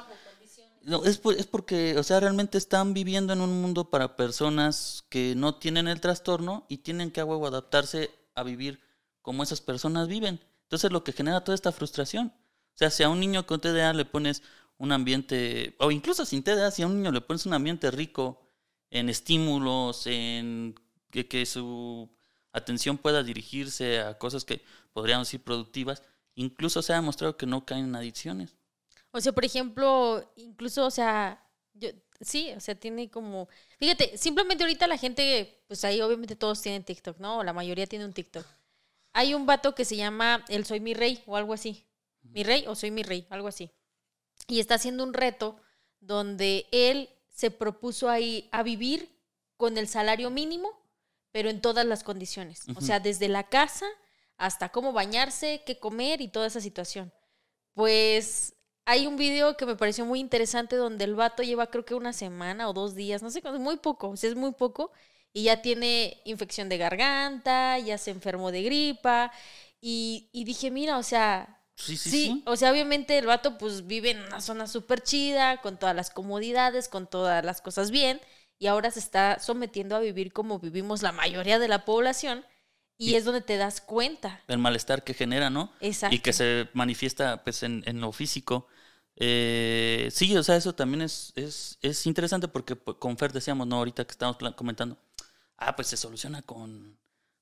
Speaker 3: No, es, por- es porque, o sea, realmente están viviendo en un mundo para personas que no tienen el trastorno y tienen que a huevo adaptarse a vivir como esas personas viven. Entonces, lo que genera toda esta frustración. O sea, si a un niño con TDA le pones un ambiente, o incluso sin TDA, si a un niño le pones un ambiente rico en estímulos, en que, su atención pueda dirigirse a cosas que podríamos decir productivas, incluso se ha demostrado que no caen en adicciones.
Speaker 4: O sea, por ejemplo, incluso, o sea, yo, sí, o sea, tiene como, fíjate, simplemente ahorita la gente, pues ahí obviamente todos tienen TikTok, ¿no? La mayoría tiene un TikTok. Hay un vato que se llama El Soy Mi Rey o algo así. Mi Rey o Soy Mi Rey, algo así. Y está haciendo un reto donde él se propuso ahí a vivir con el salario mínimo, pero en todas las condiciones. O sea, desde la casa hasta cómo bañarse, qué comer y toda esa situación. Pues hay un video que me pareció muy interesante donde el vato lleva creo que una semana o dos días, no sé, muy poco, o sea, es muy poco, y ya tiene infección de garganta, ya se enfermó de gripa, y, y dije, mira, o sea,
Speaker 3: Sí, sí,
Speaker 4: sí,
Speaker 3: sí.
Speaker 4: o sea, obviamente el vato pues vive en una zona súper chida, con todas las comodidades, con todas las cosas bien, y ahora se está sometiendo a vivir como vivimos la mayoría de la población, y,
Speaker 3: Y-
Speaker 4: es donde te das cuenta.
Speaker 3: El malestar que genera, ¿no?
Speaker 4: Exacto.
Speaker 3: Y que se manifiesta pues en, en lo físico. Eh, sí, o sea, eso también es, es, es interesante porque pues, con Fer decíamos, ¿no? Ahorita que estamos comentando, ah, pues se soluciona con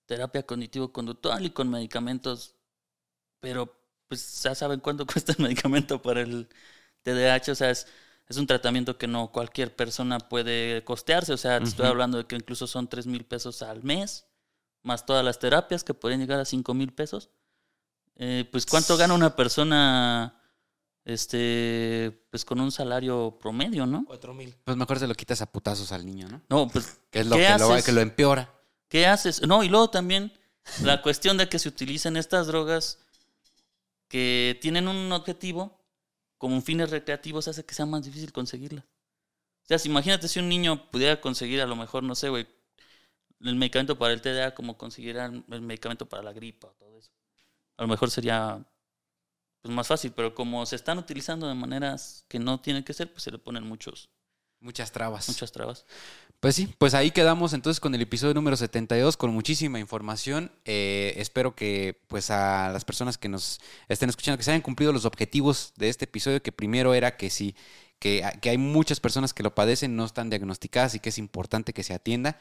Speaker 3: terapia cognitivo-conductual y con medicamentos, pero pues ya saben cuánto cuesta el medicamento para el TDAH, o sea, es, es un tratamiento que no cualquier persona puede costearse, o sea, te estoy hablando de que incluso son 3 mil pesos al mes, más todas las terapias que pueden llegar a 5 mil pesos. Eh, pues cuánto gana una persona este pues con un salario promedio, ¿no?
Speaker 2: Cuatro mil.
Speaker 1: Pues mejor se lo quitas a putazos al niño, ¿no?
Speaker 3: No, pues
Speaker 1: Que es lo
Speaker 3: ¿qué
Speaker 1: que lo, que lo empeora.
Speaker 3: ¿Qué haces? No, y luego también la cuestión de que se utilicen estas drogas que tienen un objetivo como fines recreativos hace que sea más difícil conseguirlas. O sea, si imagínate si un niño pudiera conseguir a lo mejor, no sé, güey, el medicamento para el TDA como consiguiera el medicamento para la gripa o todo eso. A lo mejor sería pues, más fácil, pero como se están utilizando de maneras que no tienen que ser, pues se le ponen muchos,
Speaker 1: Muchas trabas.
Speaker 3: muchas trabas.
Speaker 1: Pues sí, pues ahí quedamos entonces con el episodio número 72 con muchísima información. Eh, espero que pues a las personas que nos estén escuchando que se hayan cumplido los objetivos de este episodio, que primero era que sí, que, que hay muchas personas que lo padecen, no están diagnosticadas y que es importante que se atienda.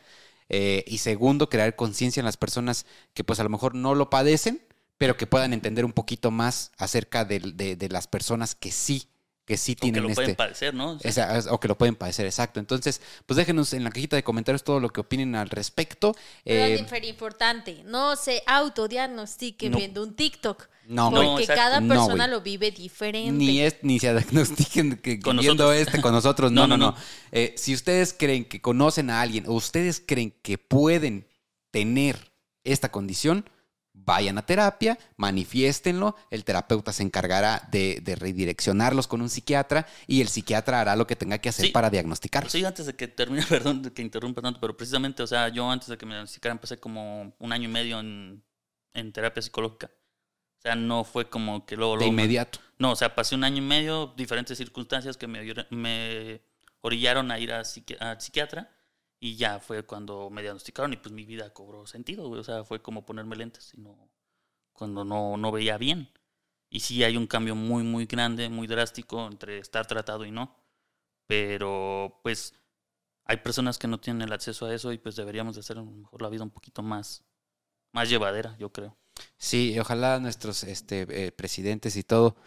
Speaker 1: Eh, y segundo, crear conciencia en las personas que pues a lo mejor no lo padecen, pero que puedan entender un poquito más acerca de, de las personas que sí, que sí
Speaker 3: O que
Speaker 1: tienen
Speaker 3: lo
Speaker 1: este...
Speaker 3: pueden padecer, ¿no? O
Speaker 1: Esa- que lo pueden padecer, exacto. Entonces, pues déjenos en la cajita de comentarios todo lo que opinen al respecto.
Speaker 4: Pero
Speaker 1: Eh,
Speaker 4: es importante, no se autodiagnostiquen
Speaker 3: No.
Speaker 4: viendo un TikTok.
Speaker 1: no,
Speaker 3: No,
Speaker 4: porque
Speaker 3: exacto.
Speaker 4: cada
Speaker 1: No,
Speaker 4: persona lo vive diferente.
Speaker 1: Ni, es, ni se diagnostiquen que,
Speaker 3: Con
Speaker 1: viendo
Speaker 3: nosotros.
Speaker 1: este con nosotros. No, no,
Speaker 3: No,
Speaker 1: no.
Speaker 3: no, no.
Speaker 1: Eh, si ustedes creen que conocen a alguien o ustedes creen que pueden tener esta condición, vayan a terapia, manifiéstenlo, el terapeuta se encargará de, de redireccionarlos con un psiquiatra y el psiquiatra hará lo que tenga que hacer
Speaker 3: Sí.
Speaker 1: para diagnosticarlos.
Speaker 3: Sí, antes de que termine, perdón de que interrumpa tanto, pero precisamente, o sea, yo antes de que me diagnosticaran empecé como un año y medio en, en terapia psicológica. O sea, no fue como que luego...
Speaker 1: De
Speaker 3: luego
Speaker 1: inmediato.
Speaker 3: No, o sea, pasé un año y medio, diferentes circunstancias que me, me orillaron a ir a, psiqui- a psiquiatra y ya fue cuando me diagnosticaron y pues mi vida cobró sentido, güey. O sea, fue como ponerme lentes y no, cuando no, no veía bien. Y sí hay un cambio muy, muy grande, muy drástico entre estar tratado y no. Pero pues hay personas que no tienen el acceso a eso y pues deberíamos de hacer a lo mejor la vida un poquito más, más llevadera, yo creo.
Speaker 1: Sí, ojalá nuestros este, eh, presidentes y todo,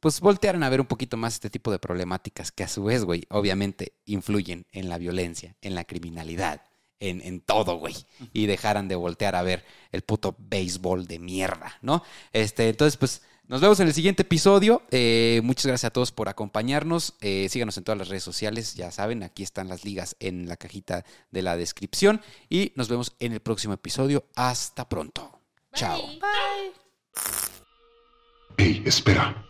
Speaker 1: pues voltearan a ver un poquito más este tipo de problemáticas que a su vez, güey, obviamente influyen en la violencia, en la criminalidad, en, en todo, güey. Y dejaran de voltear a ver el puto béisbol de mierda, ¿no? Este, entonces, pues nos vemos en el siguiente episodio. Eh, muchas gracias a todos por acompañarnos. Eh, síganos en todas las redes sociales, ya saben, aquí están las ligas en la cajita de la descripción. Y nos vemos en el próximo episodio. Hasta pronto. Chao.
Speaker 4: Bye.
Speaker 5: Hey, espera.